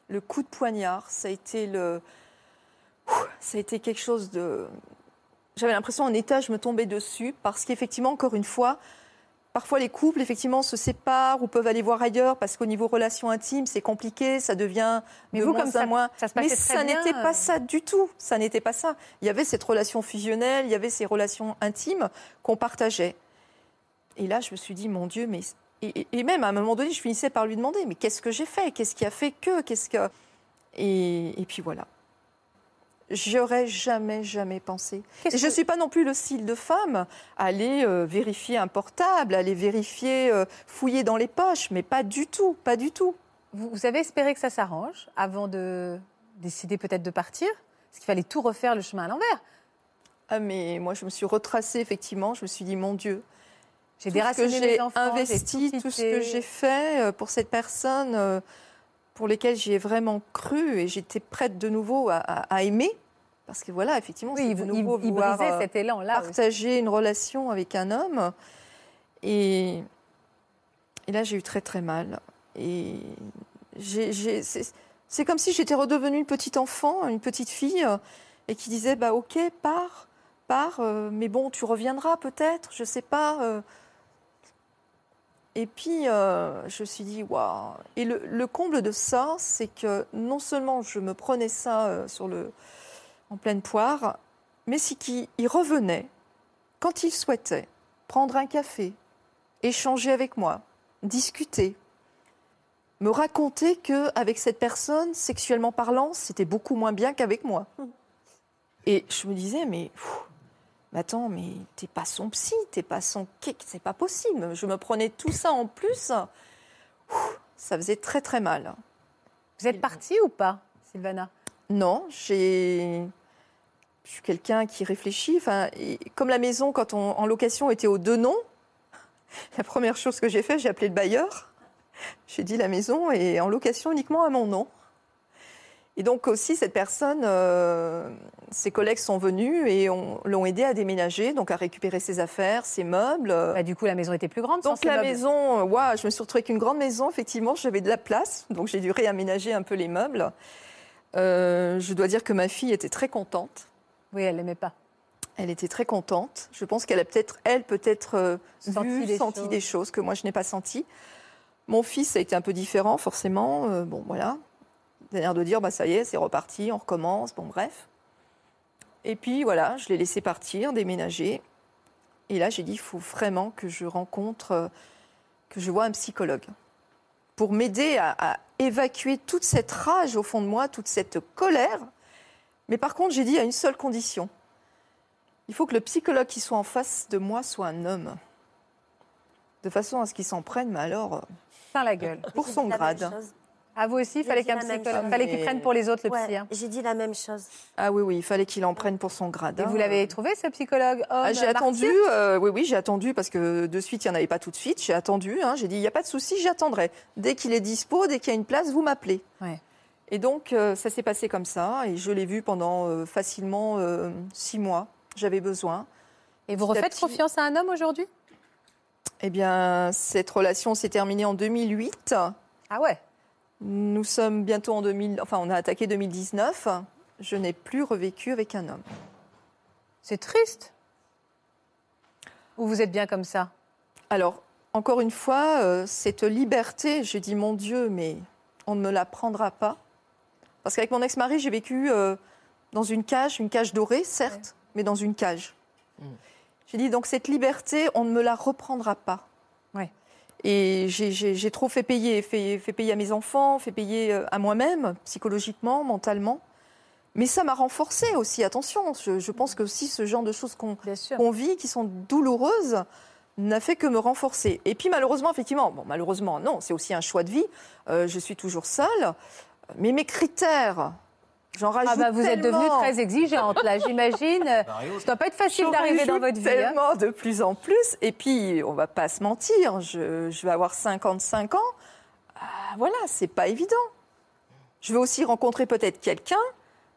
le coup de poignard. Ça a été le. Ça a été quelque chose de. J'avais l'impression en étage me tomber dessus parce qu'effectivement, encore une fois, parfois les couples effectivement se séparent ou peuvent aller voir ailleurs parce qu'au niveau relations intimes, c'est compliqué, ça devient Mais de vous, moins comme ça, moins. ça se Mais ça n'était euh. pas ça du tout. Ça n'était pas ça. Il y avait cette relation fusionnelle, il y avait ces relations intimes qu'on partageait. Et là, je me suis dit, mon Dieu, mais. Et, et- et même à un moment donné, je finissais par lui demander, mais qu'est-ce que j'ai fait? Qu'est-ce qui a fait que? Qu'est-ce que? Et, et puis voilà. J'aurais jamais, jamais pensé. Je ne suis pas non plus le style de femme à aller euh, vérifier un portable, à aller vérifier, euh, fouiller dans les poches, mais pas du tout, pas du tout. Vous, vous avez espéré que ça s'arrange avant de décider peut-être de partir Parce qu'il fallait tout refaire le chemin à l'envers. Ah, mais moi, je me suis retracée, effectivement. Je me suis dit, mon Dieu, J'ai déraciné j'ai mes enfants, investi, tout ce que j'ai fait euh, pour cette personne euh, pour lesquelles j'y ai vraiment cru et j'étais prête de nouveau à, à- à aimer. Parce que voilà, effectivement, Oui, c'est de nouveau il vouloir euh, cet élan-là. aussi. partager une relation avec un homme. Et, et là, j'ai eu très très mal. Et c'est comme si j'étais redevenue une petite enfant, une petite fille, et qui disait bah ok, pars, pars, euh, mais bon, tu reviendras peut-être, je sais pas. euh. Et puis, euh, je me suis dit, waouh. Et le, le comble de ça, c'est que non seulement je me prenais ça euh, sur le, en pleine poire, mais c'est qu'il il revenait quand il souhaitait prendre un café, échanger avec moi, discuter, me raconter que avec cette personne, sexuellement parlant, c'était beaucoup moins bien qu'avec moi. Et je me disais, mais pff, mais attends, mais t'es pas son psy, t'es pas son kick, c'est pas possible. Je me prenais tout ça en plus. Ça faisait très très mal. Vous êtes partie ou pas, Sylvana? Non, j'ai. Je suis quelqu'un qui réfléchit. Enfin, et comme la maison, quand on en location était aux deux noms, la première chose que j'ai fait, j'ai appelé le bailleur. J'ai dit la maison est en location uniquement à mon nom. Et donc aussi cette personne, euh, ses collègues sont venus et on- l'ont aidé à déménager, donc à récupérer ses affaires, ses meubles. Bah, Du coup, la maison était plus grande. sans Donc ces la meubles. maison, euh, ouah, je me suis retrouvée avec une grande maison. Effectivement, j'avais de la place, donc j'ai dû réaménager un peu les meubles. Euh, je dois dire que ma fille était très contente. Oui, elle l'aimait pas. Elle était très contente. Je pense qu'elle a peut-être, elle, peut-être euh, Senti vu, des senti choses. des choses que moi je n'ai pas senties. Mon fils a été un peu différent, forcément. Bon, voilà. C'est-à-dire de dire, bah ça y est, c'est reparti, on recommence. Bon, bref. Et puis voilà, je l'ai laissé partir, déménager. Et là, j'ai dit, il faut vraiment que je rencontre, euh, que je vois un psychologue pour m'aider à, à évacuer toute cette rage au fond de moi, toute cette colère. Mais par contre, j'ai dit à une seule condition. Il faut que le psychologue qui soit en face de moi soit un homme. De façon à ce qu'il s'en prenne, mais alors, la gueule. pour son grade. À vous aussi, il fallait dit qu'un la même psychologue, chose. fallait qu'il prenne pour les autres le Ouais, psy. hein. j'ai dit la même chose. Ah oui, oui, il fallait qu'il en prenne pour son grade. Et vous l'avez trouvé, ce psychologue homme Ah, j'ai attendu, euh, oui, oui, j'ai attendu parce que de suite, il n'y en avait pas tout de suite. J'ai attendu, hein, j'ai dit, il n'y a pas de souci, j'attendrai. Dès qu'il est dispo, dès qu'il y a une place, vous m'appelez. Ouais. Et donc, euh, ça s'est passé comme ça. Et je l'ai vu pendant euh, facilement euh, six mois. J'avais besoin. Et vous refaites petit. confiance à un homme aujourd'hui? Eh bien, cette relation s'est terminée en 2008. Ah ouais Nous sommes bientôt en 2000, enfin, on a attaqué 2019. Je n'ai plus revécu avec un homme. C'est triste. Ou vous êtes bien comme ça? Alors, encore une fois, euh, cette liberté, j'ai dit, mon Dieu, mais on ne me la prendra pas. Parce qu'avec mon ex-mari, j'ai vécu euh, dans une cage, une cage dorée, certes, mais dans une cage. J'ai dit, donc cette liberté, on ne me la reprendra pas. Ouais. Et j'ai- trop fait payer, fait, fait payer à mes enfants, fait payer euh, à moi-même, psychologiquement, mentalement. Mais ça m'a renforcée aussi, attention. Je, je pense que aussi ce genre de choses qu'on vit, qui sont douloureuses, n'a fait que me renforcer. Et puis malheureusement, effectivement, bon, malheureusement, non, c'est aussi un choix de vie. Euh, je suis toujours seule, mais mes critères, j'en rajoute Ah bah vous êtes devenue très exigeante là, j'imagine. Mario, Ça doit pas être facile d'arriver dans votre vie. hein. De plus en plus. Et puis, on va pas se mentir, je, je vais avoir 55 ans. Ah, voilà, c'est pas évident. Je vais aussi rencontrer peut-être quelqu'un,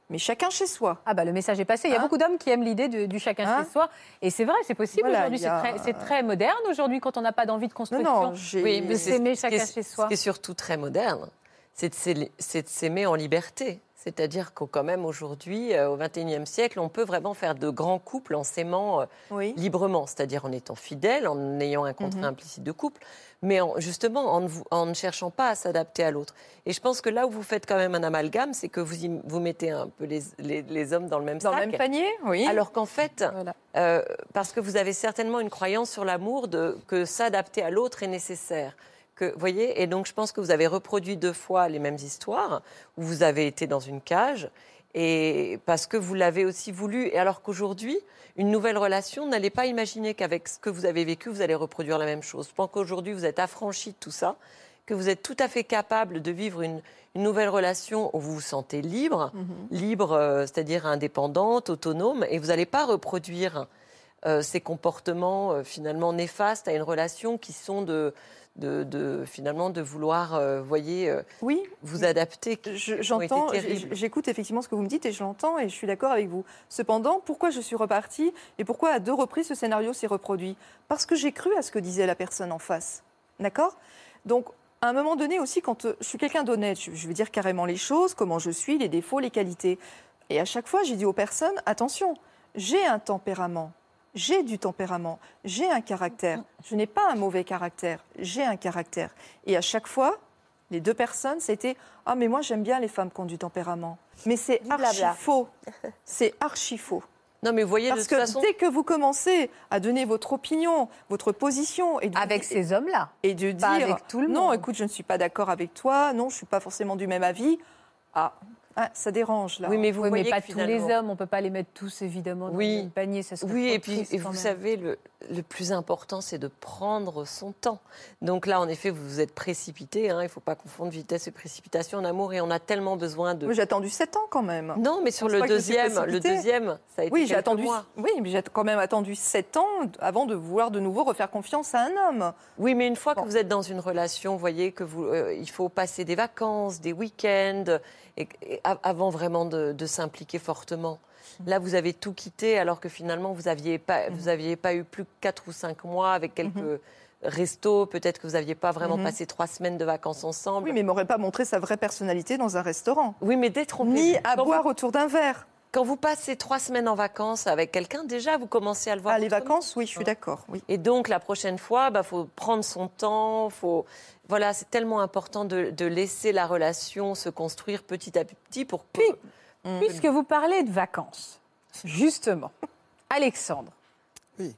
mais chacun chez soi. Ah bah le message est passé. Il y a Hein beaucoup d'hommes qui aiment l'idée du chacun Hein chez soi. Et c'est vrai, c'est possible Voilà, aujourd'hui. a- C'est très, moderne aujourd'hui quand on n'a pas d'envie de Non, construction. non, j'ai. Oui, de mais c'est s'aimer chacun chez soi. Ce qui est surtout très moderne, c'est de s'aimer en liberté. C'est-à-dire qu'au quand même aujourd'hui, euh, au XXIe siècle, on peut vraiment faire de grands couples en s'aimant euh, Oui. librement, c'est-à-dire en étant fidèle, en ayant un contrat Mhm. implicite de couple, mais en- justement en ne, vous- en ne cherchant pas à s'adapter à l'autre. Et je pense que là où vous faites quand même un amalgame, c'est que vous, y- vous mettez un peu les, les- les hommes dans le même Dans le même panier, oui. Alors qu'en fait, Voilà. euh, parce que vous avez certainement une croyance sur l'amour de que s'adapter à l'autre est nécessaire. Que, voyez, et donc je pense que vous avez reproduit deux fois les mêmes histoires où vous avez été dans une cage et parce que vous l'avez aussi voulu. Et alors qu'aujourd'hui, une nouvelle relation, n'allez pas imaginer qu'avec ce que vous avez vécu, vous allez reproduire la même chose. Je pense qu'aujourd'hui, vous êtes affranchi de tout ça, que vous êtes tout à fait capable de vivre une, une nouvelle relation où vous vous sentez libre, libre, euh, c'est-à-dire indépendante, autonome, et vous n'allez pas reproduire euh, ces comportements euh, finalement néfastes à une relation qui sont de, de, de- finalement de vouloir, euh, voyez, euh, Oui, vous adapter. J'entends, j'écoute effectivement ce que vous me dites et je l'entends et je suis d'accord avec vous. Cependant, pourquoi je suis repartie et pourquoi à deux reprises ce scénario s'est reproduit? Parce que j'ai cru à ce que disait la personne en face. D'accord? Donc, à un moment donné aussi, quand euh, je suis quelqu'un d'honnête, je, je vais dire carrément les choses, comment je suis, les défauts, les qualités. Et à chaque fois, j'ai dit aux personnes, attention, j'ai un tempérament. J'ai du tempérament, j'ai un caractère. Je n'ai pas un mauvais caractère, j'ai un caractère. Et à chaque fois, les deux personnes, c'était Ah, mais moi j'aime bien les femmes qui ont du tempérament. Mais c'est archi faux. C'est archi faux. Non, mais vous voyez, de Parce toute que façon, dès que vous commencez à donner votre opinion, votre position, et de, Avec ces hommes-là. et de pas dire avec tout le Non, écoute, je ne suis pas d'accord avec toi, non, je ne suis pas forcément du même avis. Ah, ah, ça dérange là. oui, mais vous oui, mais voyez pas que tous les hommes, on peut pas les mettre tous évidemment dans Oui. le même panier. Ça Oui, et puis et vous même. savez, le, le plus important, c'est de prendre son temps. Donc là, en effet, vous vous êtes précipité. hein, il ne faut pas confondre vitesse et précipitation en amour. Et on a tellement besoin de. J'ai attendu 7 ans quand même. Non, mais sur le deuxième, le deuxième, ça a été Oui, j'ai attendu. mois. Oui, mais j'ai quand même attendu 7 ans avant de vouloir de nouveau refaire confiance à un homme. Oui, mais une fois Bon. que vous êtes dans une relation, vous voyez que vous, euh, il faut passer des vacances, des week-ends, et, et a- avant vraiment de, de s'impliquer fortement. Là, vous avez tout quitté, alors que finalement, vous n'aviez pas, vous aviez pas eu plus que 4 ou 5 mois avec quelques restos. Peut-être que vous n'aviez pas vraiment Mhm. passé trois semaines de vacances ensemble. Oui, mais il m'aurait pas montré sa vraie personnalité dans un restaurant. Oui, mais détrompez Ni à boire autour d'un verre. Quand vous passez trois semaines en vacances avec quelqu'un, déjà, vous commencez à le voir. Ah, les vacances, oui, je suis d'accord. Oui. Et donc, la prochaine fois, il bah, faut prendre son temps. Faut... Voilà, c'est tellement important de, de laisser la relation se construire petit à petit pour que... Puisque vous parlez de vacances, justement, Alexandre. Oui.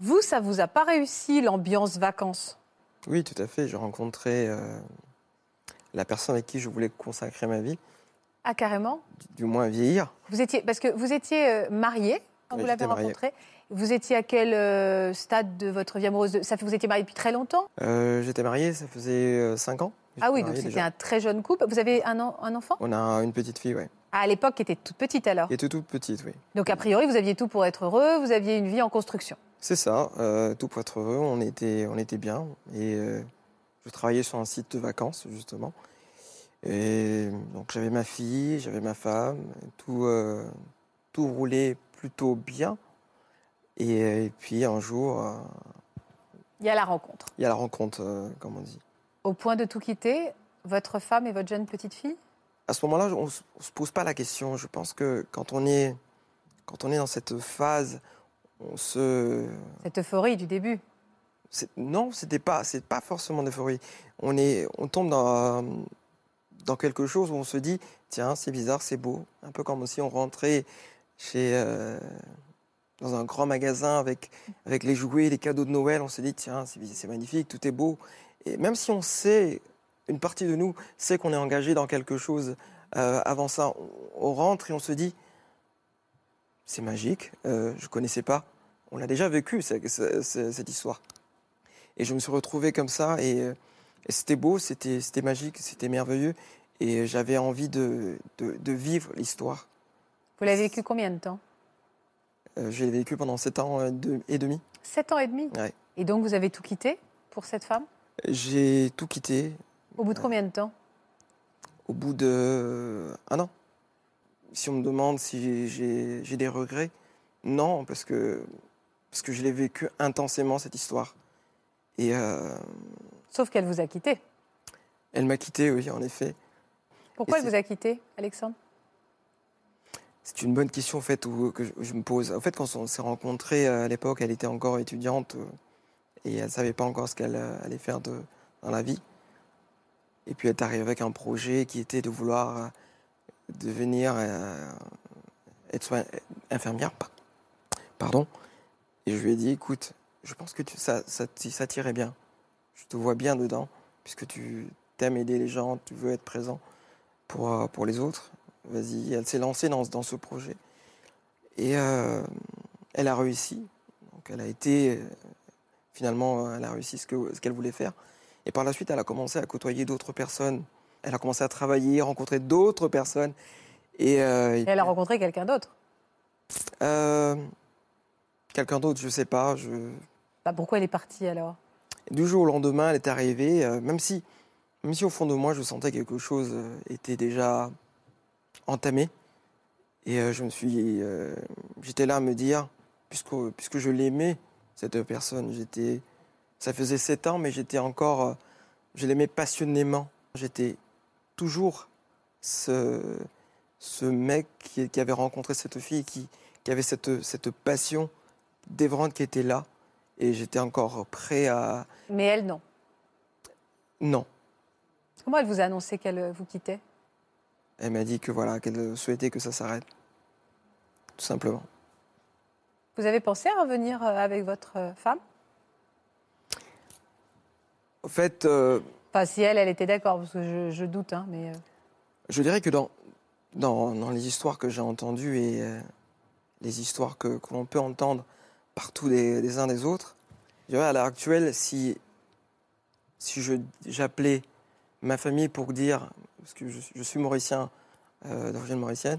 Vous, ça vous a pas réussi l'ambiance vacances? Oui, tout à fait. J'ai rencontré euh, la personne avec qui je voulais consacrer ma vie, Ah carrément? Du, du moins vieillir. Vous étiez parce que vous étiez euh, marié quand Oui, vous l'avez rencontré. Vous étiez à quel euh, stade de votre vie amoureuse Ça fait vous étiez marié depuis très longtemps? Euh, J'étais marié, ça faisait 5 ans. Ah oui, donc c'était un très jeune couple. Vous avez un, un enfant? On a une petite fille, ouais. Ah, À l'époque, qui était toute petite alors. Qui était toute petite, oui. Donc a priori, vous aviez tout pour être heureux. Vous aviez une vie en construction. C'est ça, euh, tout pour être heureux, on était, on était bien. Et euh, je travaillais sur un site de vacances, justement. Et donc j'avais ma fille, j'avais ma femme, tout, euh, tout roulait plutôt bien. Et, et puis un jour, Il y a la rencontre. il y a la rencontre, comme on dit. Au point de tout quitter, votre femme et votre jeune petite fille? À ce moment-là, on ne se pose pas la question. Je pense que quand on est, quand on est dans cette phase, on se, Cette euphorie du début. Non, c'était pas, c'est pas forcément d'euphorie. On est, on tombe dans, dans quelque chose où on se dit, tiens, c'est bizarre, c'est beau. Un peu comme si on rentrait chez, euh, dans un grand magasin avec, avec les jouets, les cadeaux de Noël. On se dit, tiens, c'est magnifique, tout est beau. Et même si on sait, une partie de nous sait qu'on est engagé dans quelque chose, euh, avant ça, on, rentre et on se dit, c'est magique, euh, je connaissais pas. On l'a déjà vécu, ce- ce- ce- cette histoire. Et je me suis retrouvé comme ça et, euh, et c'était beau, c'était magique, c'était merveilleux. Et j'avais envie de, de, de vivre l'histoire. Vous l'avez vécu combien de temps? Euh, je l'ai vécu pendant sept ans de- et demi. Sept ans et demi? Ouais. Et donc vous avez tout quitté pour cette femme? J'ai tout quitté Au bout de combien de temps au bout de euh, un an. Si on me demande si j'ai- des regrets, non, parce que, parce que je l'ai vécu intensément, cette histoire. Et euh, Sauf qu'elle vous a quitté. elle m'a quitté, oui, en effet. Pourquoi Et elle vous a quitté, Alexandre? C'est une bonne question en fait où- que je, je me pose. En fait, quand on s'est rencontrés euh, à l'époque, elle était encore étudiante euh, et elle savait pas encore ce qu'elle euh, allait faire de, dans la vie. Et puis elle est arrivée avec un projet qui était de vouloir euh, devenir euh, être infirmière. pa- Pardon. Et je lui ai dit, écoute, je pense que tu, ça, ça, t'irait bien. Je te vois bien dedans, puisque tu aimes aider les gens, tu veux être présent pour, euh, pour les autres. Vas-y, elle s'est lancée dans, dans ce projet. Et elle a réussi. Donc elle a été, finalement, elle a réussi ce que- ce qu'elle voulait faire. Et par la suite, elle a commencé à côtoyer d'autres personnes. Elle a commencé à travailler, rencontrer d'autres personnes. Et, euh, et elle a rencontré quelqu'un d'autre. euh, quelqu'un d'autre, je sais pas. Je... Bah, pourquoi elle est partie alors? Du jour au lendemain, elle est arrivée, euh, même, si, même si au fond de moi, je sentais quelque chose était déjà entamé. Et je me suis, j'étais là à me dire, puisque, puisque je l'aimais, cette personne, j'étais, ça faisait sept ans, mais j'étais encore, euh, je l'aimais passionnément. J'étais toujours ce, ce mec qui, qui avait rencontré cette fille, qui, qui avait cette, cette passion dévorante qui était là. Et j'étais encore prêt à... Mais elle, non. Non. Comment elle vous a annoncé qu'elle euh, vous quittait? Elle m'a dit que voilà, qu'elle souhaitait que ça s'arrête. Tout simplement. Vous avez pensé à revenir euh, avec votre femme? En fait, euh, Enfin, si elle, elle était d'accord, parce que je, je doute, hein, mais... euh, je dirais que dans, dans, dans les histoires que j'ai entendues et euh, les histoires que, que l'on peut entendre partout des, des uns des autres, je dirais à l'heure actuelle, si, si je- j'appelais ma famille pour dire, parce que je, suis- je suis mauricien, d'origine mauricienne,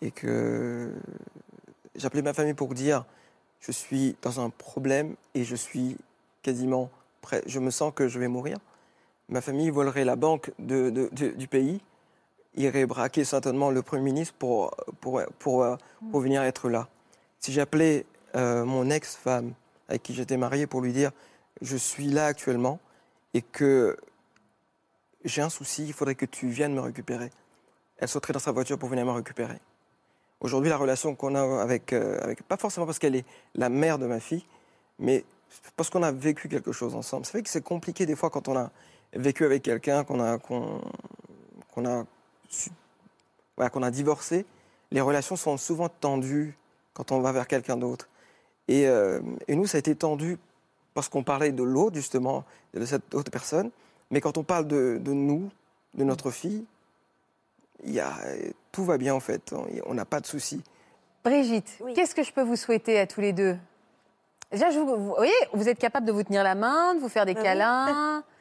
et que j'appelais ma famille pour dire, je suis dans un problème et je suis quasiment je me sens que je vais mourir, ma famille volerait la banque du pays, irait braquer certainement le Premier ministre euh, pour venir être là. Si j'appelais euh, mon ex-femme avec qui j'étais marié pour lui dire je suis là actuellement et que j'ai un souci, il faudrait que tu viennes me récupérer. Elle sauterait dans sa voiture pour venir me récupérer. Aujourd'hui, la relation qu'on a avec, euh, avec, pas forcément parce qu'elle est la mère de ma fille, mais parce qu'on a vécu quelque chose ensemble. C'est vrai que c'est compliqué des fois quand on a vécu avec quelqu'un, qu'on a, qu'on, a, voilà, qu'on a divorcé. Les relations sont souvent tendues quand on va vers quelqu'un d'autre. Et, euh, et nous, ça a été tendu parce qu'on parlait de l'autre, justement, de cette autre personne. Mais quand on parle de, de nous, de notre fille, il y a, tout va bien en fait. On n'a pas de soucis. Brigitte, Oui. qu'est-ce que je peux vous souhaiter à tous les deux? Déjà, je vous, vous voyez, vous êtes capable de vous tenir la main, de vous faire des Bah oui. câlins.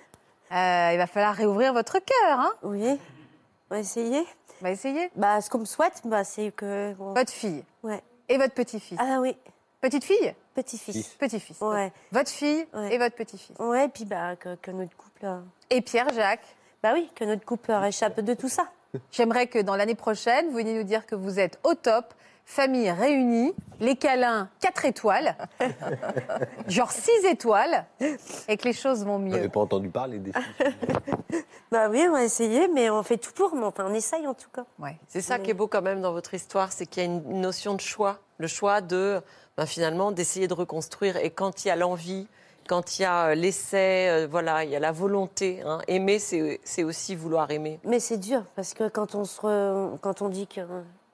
Euh, il va falloir réouvrir votre cœur. Hein Oui, on va essayer. on va essayer. Bah, ce qu'on me souhaite, bah, c'est que. Votre fille Ouais. et votre petit-fils. Ah oui, Petite fille petit-fils. Petit-fils. Ouais. Votre fille Ouais. et votre petit-fils. Ouais, puis bah, que, que notre couple. euh, Et Pierre-Jacques, Bah oui, que notre couple échappe de tout ça. j'aimerais que dans l'année prochaine, vous veniez nous dire que vous êtes au top, famille réunie, les câlins 4 étoiles, genre 6 étoiles, et que les choses vont mieux. pas entendu parler des filles. Bah oui, on va essayer, mais on fait tout pour, mais enfin, on essaye en tout cas. Ouais. C'est ça qui est beau quand même dans votre histoire, c'est qu'il y a une notion de choix. Le choix de, ben, finalement, d'essayer de reconstruire. Et quand il y a l'envie, quand il y a euh, l'essai, euh, voilà, il y a la volonté. hein. Aimer, c'est c'est aussi vouloir aimer. Mais c'est dur, parce que quand on, se re- quand on dit que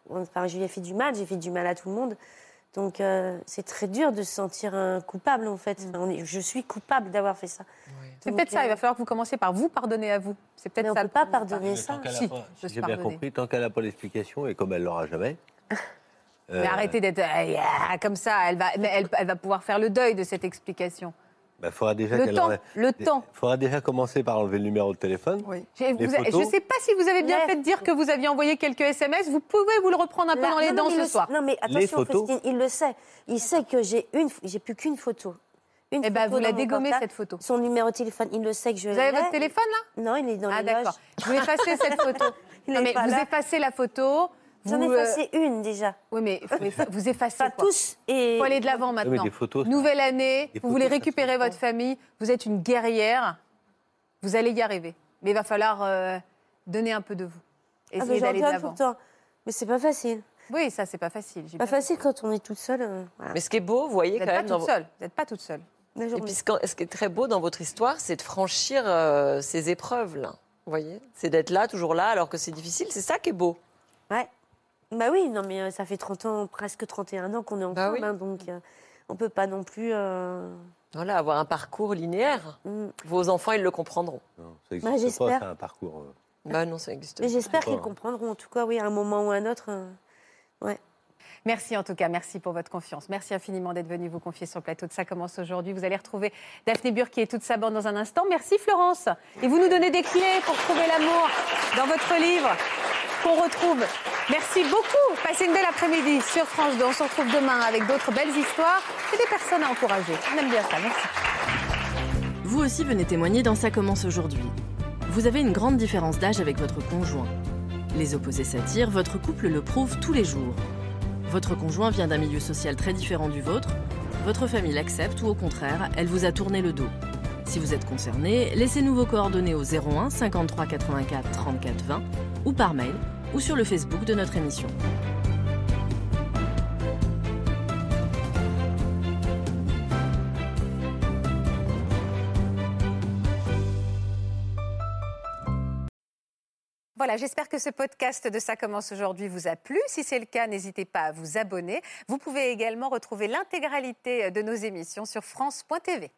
enfin, je lui ai fait du mal, j'ai fait du mal à tout le monde. Donc euh, c'est très dur de se sentir un coupable en fait. Enfin, on est- je suis coupable d'avoir fait ça. C'est peut-être ça, euh, il va falloir que vous commenciez par vous pardonner à vous. C'est peut-être on ça. peut le pas pardonner ça. Tant Si, pas- peut J'ai bien compris, tant qu'elle n'a pas l'explication, et comme elle l'aura jamais. Mais euh, arrêtez d'être euh, comme ça, elle va, elle va pouvoir faire le deuil de cette explication. Bah, faudra déjà Le temps, enlève- le temps. faudra déjà commencer par enlever le numéro de téléphone. Oui. Vous je ne sais pas si vous avez bien fait de dire que vous aviez envoyé quelques SMS. Vous pouvez vous le reprendre un peu Là- dans les non, dents ce le soir. Non mais attention, photos. Christine, il le sait. Il sait que j'ai une, j'ai plus qu'une photo. Une Eh ben, photo vous la portable. cette photo. Son numéro de téléphone, il le sait que je Vous avez l'ai. votre téléphone là? Non, il est dans Ah les loges. d'accord. Vous effacez cette photo. Non, mais vous là. effacez la photo. J'en ai vous, euh, effacé une déjà. Oui, mais faut effa- vous effacez Pas quoi tous. Et Il faut aller de l'avant mais maintenant. des photos. ça- Nouvelle année, Des vous voulez photos, se récupérer votre famille, vous êtes une guerrière, vous allez y arriver. Mais il va falloir euh, donner un peu de vous. Ah, mais Essayez j'en d'aller de l'avant. Mais c'est pas facile. Oui, ça, c'est pas facile. Pas bien facile quand on est toute seule. euh, voilà. Mais ce qui est beau, vous voyez Vous quand n'êtes pas même. dans toute vo- seule. Vous n'êtes pas toute seule. Et puis ce qui ce qui est très beau dans votre histoire, c'est de franchir euh, ces épreuves-là. Vous voyez C'est d'être là, toujours là, alors que c'est difficile. C'est ça qui est beau. Ouais. Bah oui, non mais euh, ça fait 30 ans, presque 31 ans qu'on est ensemble, Bah oui. hein, donc euh, on peut pas non plus. euh, Voilà, avoir un parcours linéaire. mm. Vos enfants, ils le comprendront. Non, ça Bah, n'existe pas, j'espère. c'est un parcours. euh, Bah non, ça existe Mais pas. j'espère pas, qu'ils hein. comprendront. En tout cas, oui, à un moment ou à un autre. euh, Merci en tout cas, merci pour votre confiance. Merci infiniment d'être venu vous confier sur le plateau de Ça commence aujourd'hui. Vous allez retrouver Daphné Burki et toute sa bande dans un instant. Merci Florence. Et vous nous donnez des clés pour trouver l'amour dans votre livre qu'on retrouve. Merci beaucoup. Passez une belle après-midi sur France 2. On se retrouve demain avec d'autres belles histoires et des personnes à encourager. On aime bien ça. Merci. Vous aussi venez témoigner dans Ça commence aujourd'hui. Vous avez une grande différence d'âge avec votre conjoint. Les opposés s'attirent, votre couple le prouve tous les jours. Votre conjoint vient d'un milieu social très différent du vôtre, votre famille l'accepte ou au contraire, elle vous a tourné le dos. Si vous êtes concerné, laissez-nous vos coordonnées au 01 53 84 34 20 ou par mail ou sur le Facebook de notre émission. Voilà, j'espère que ce podcast de Ça commence aujourd'hui vous a plu. Si c'est le cas, n'hésitez pas à vous abonner. Vous pouvez également retrouver l'intégralité de nos émissions sur France.tv.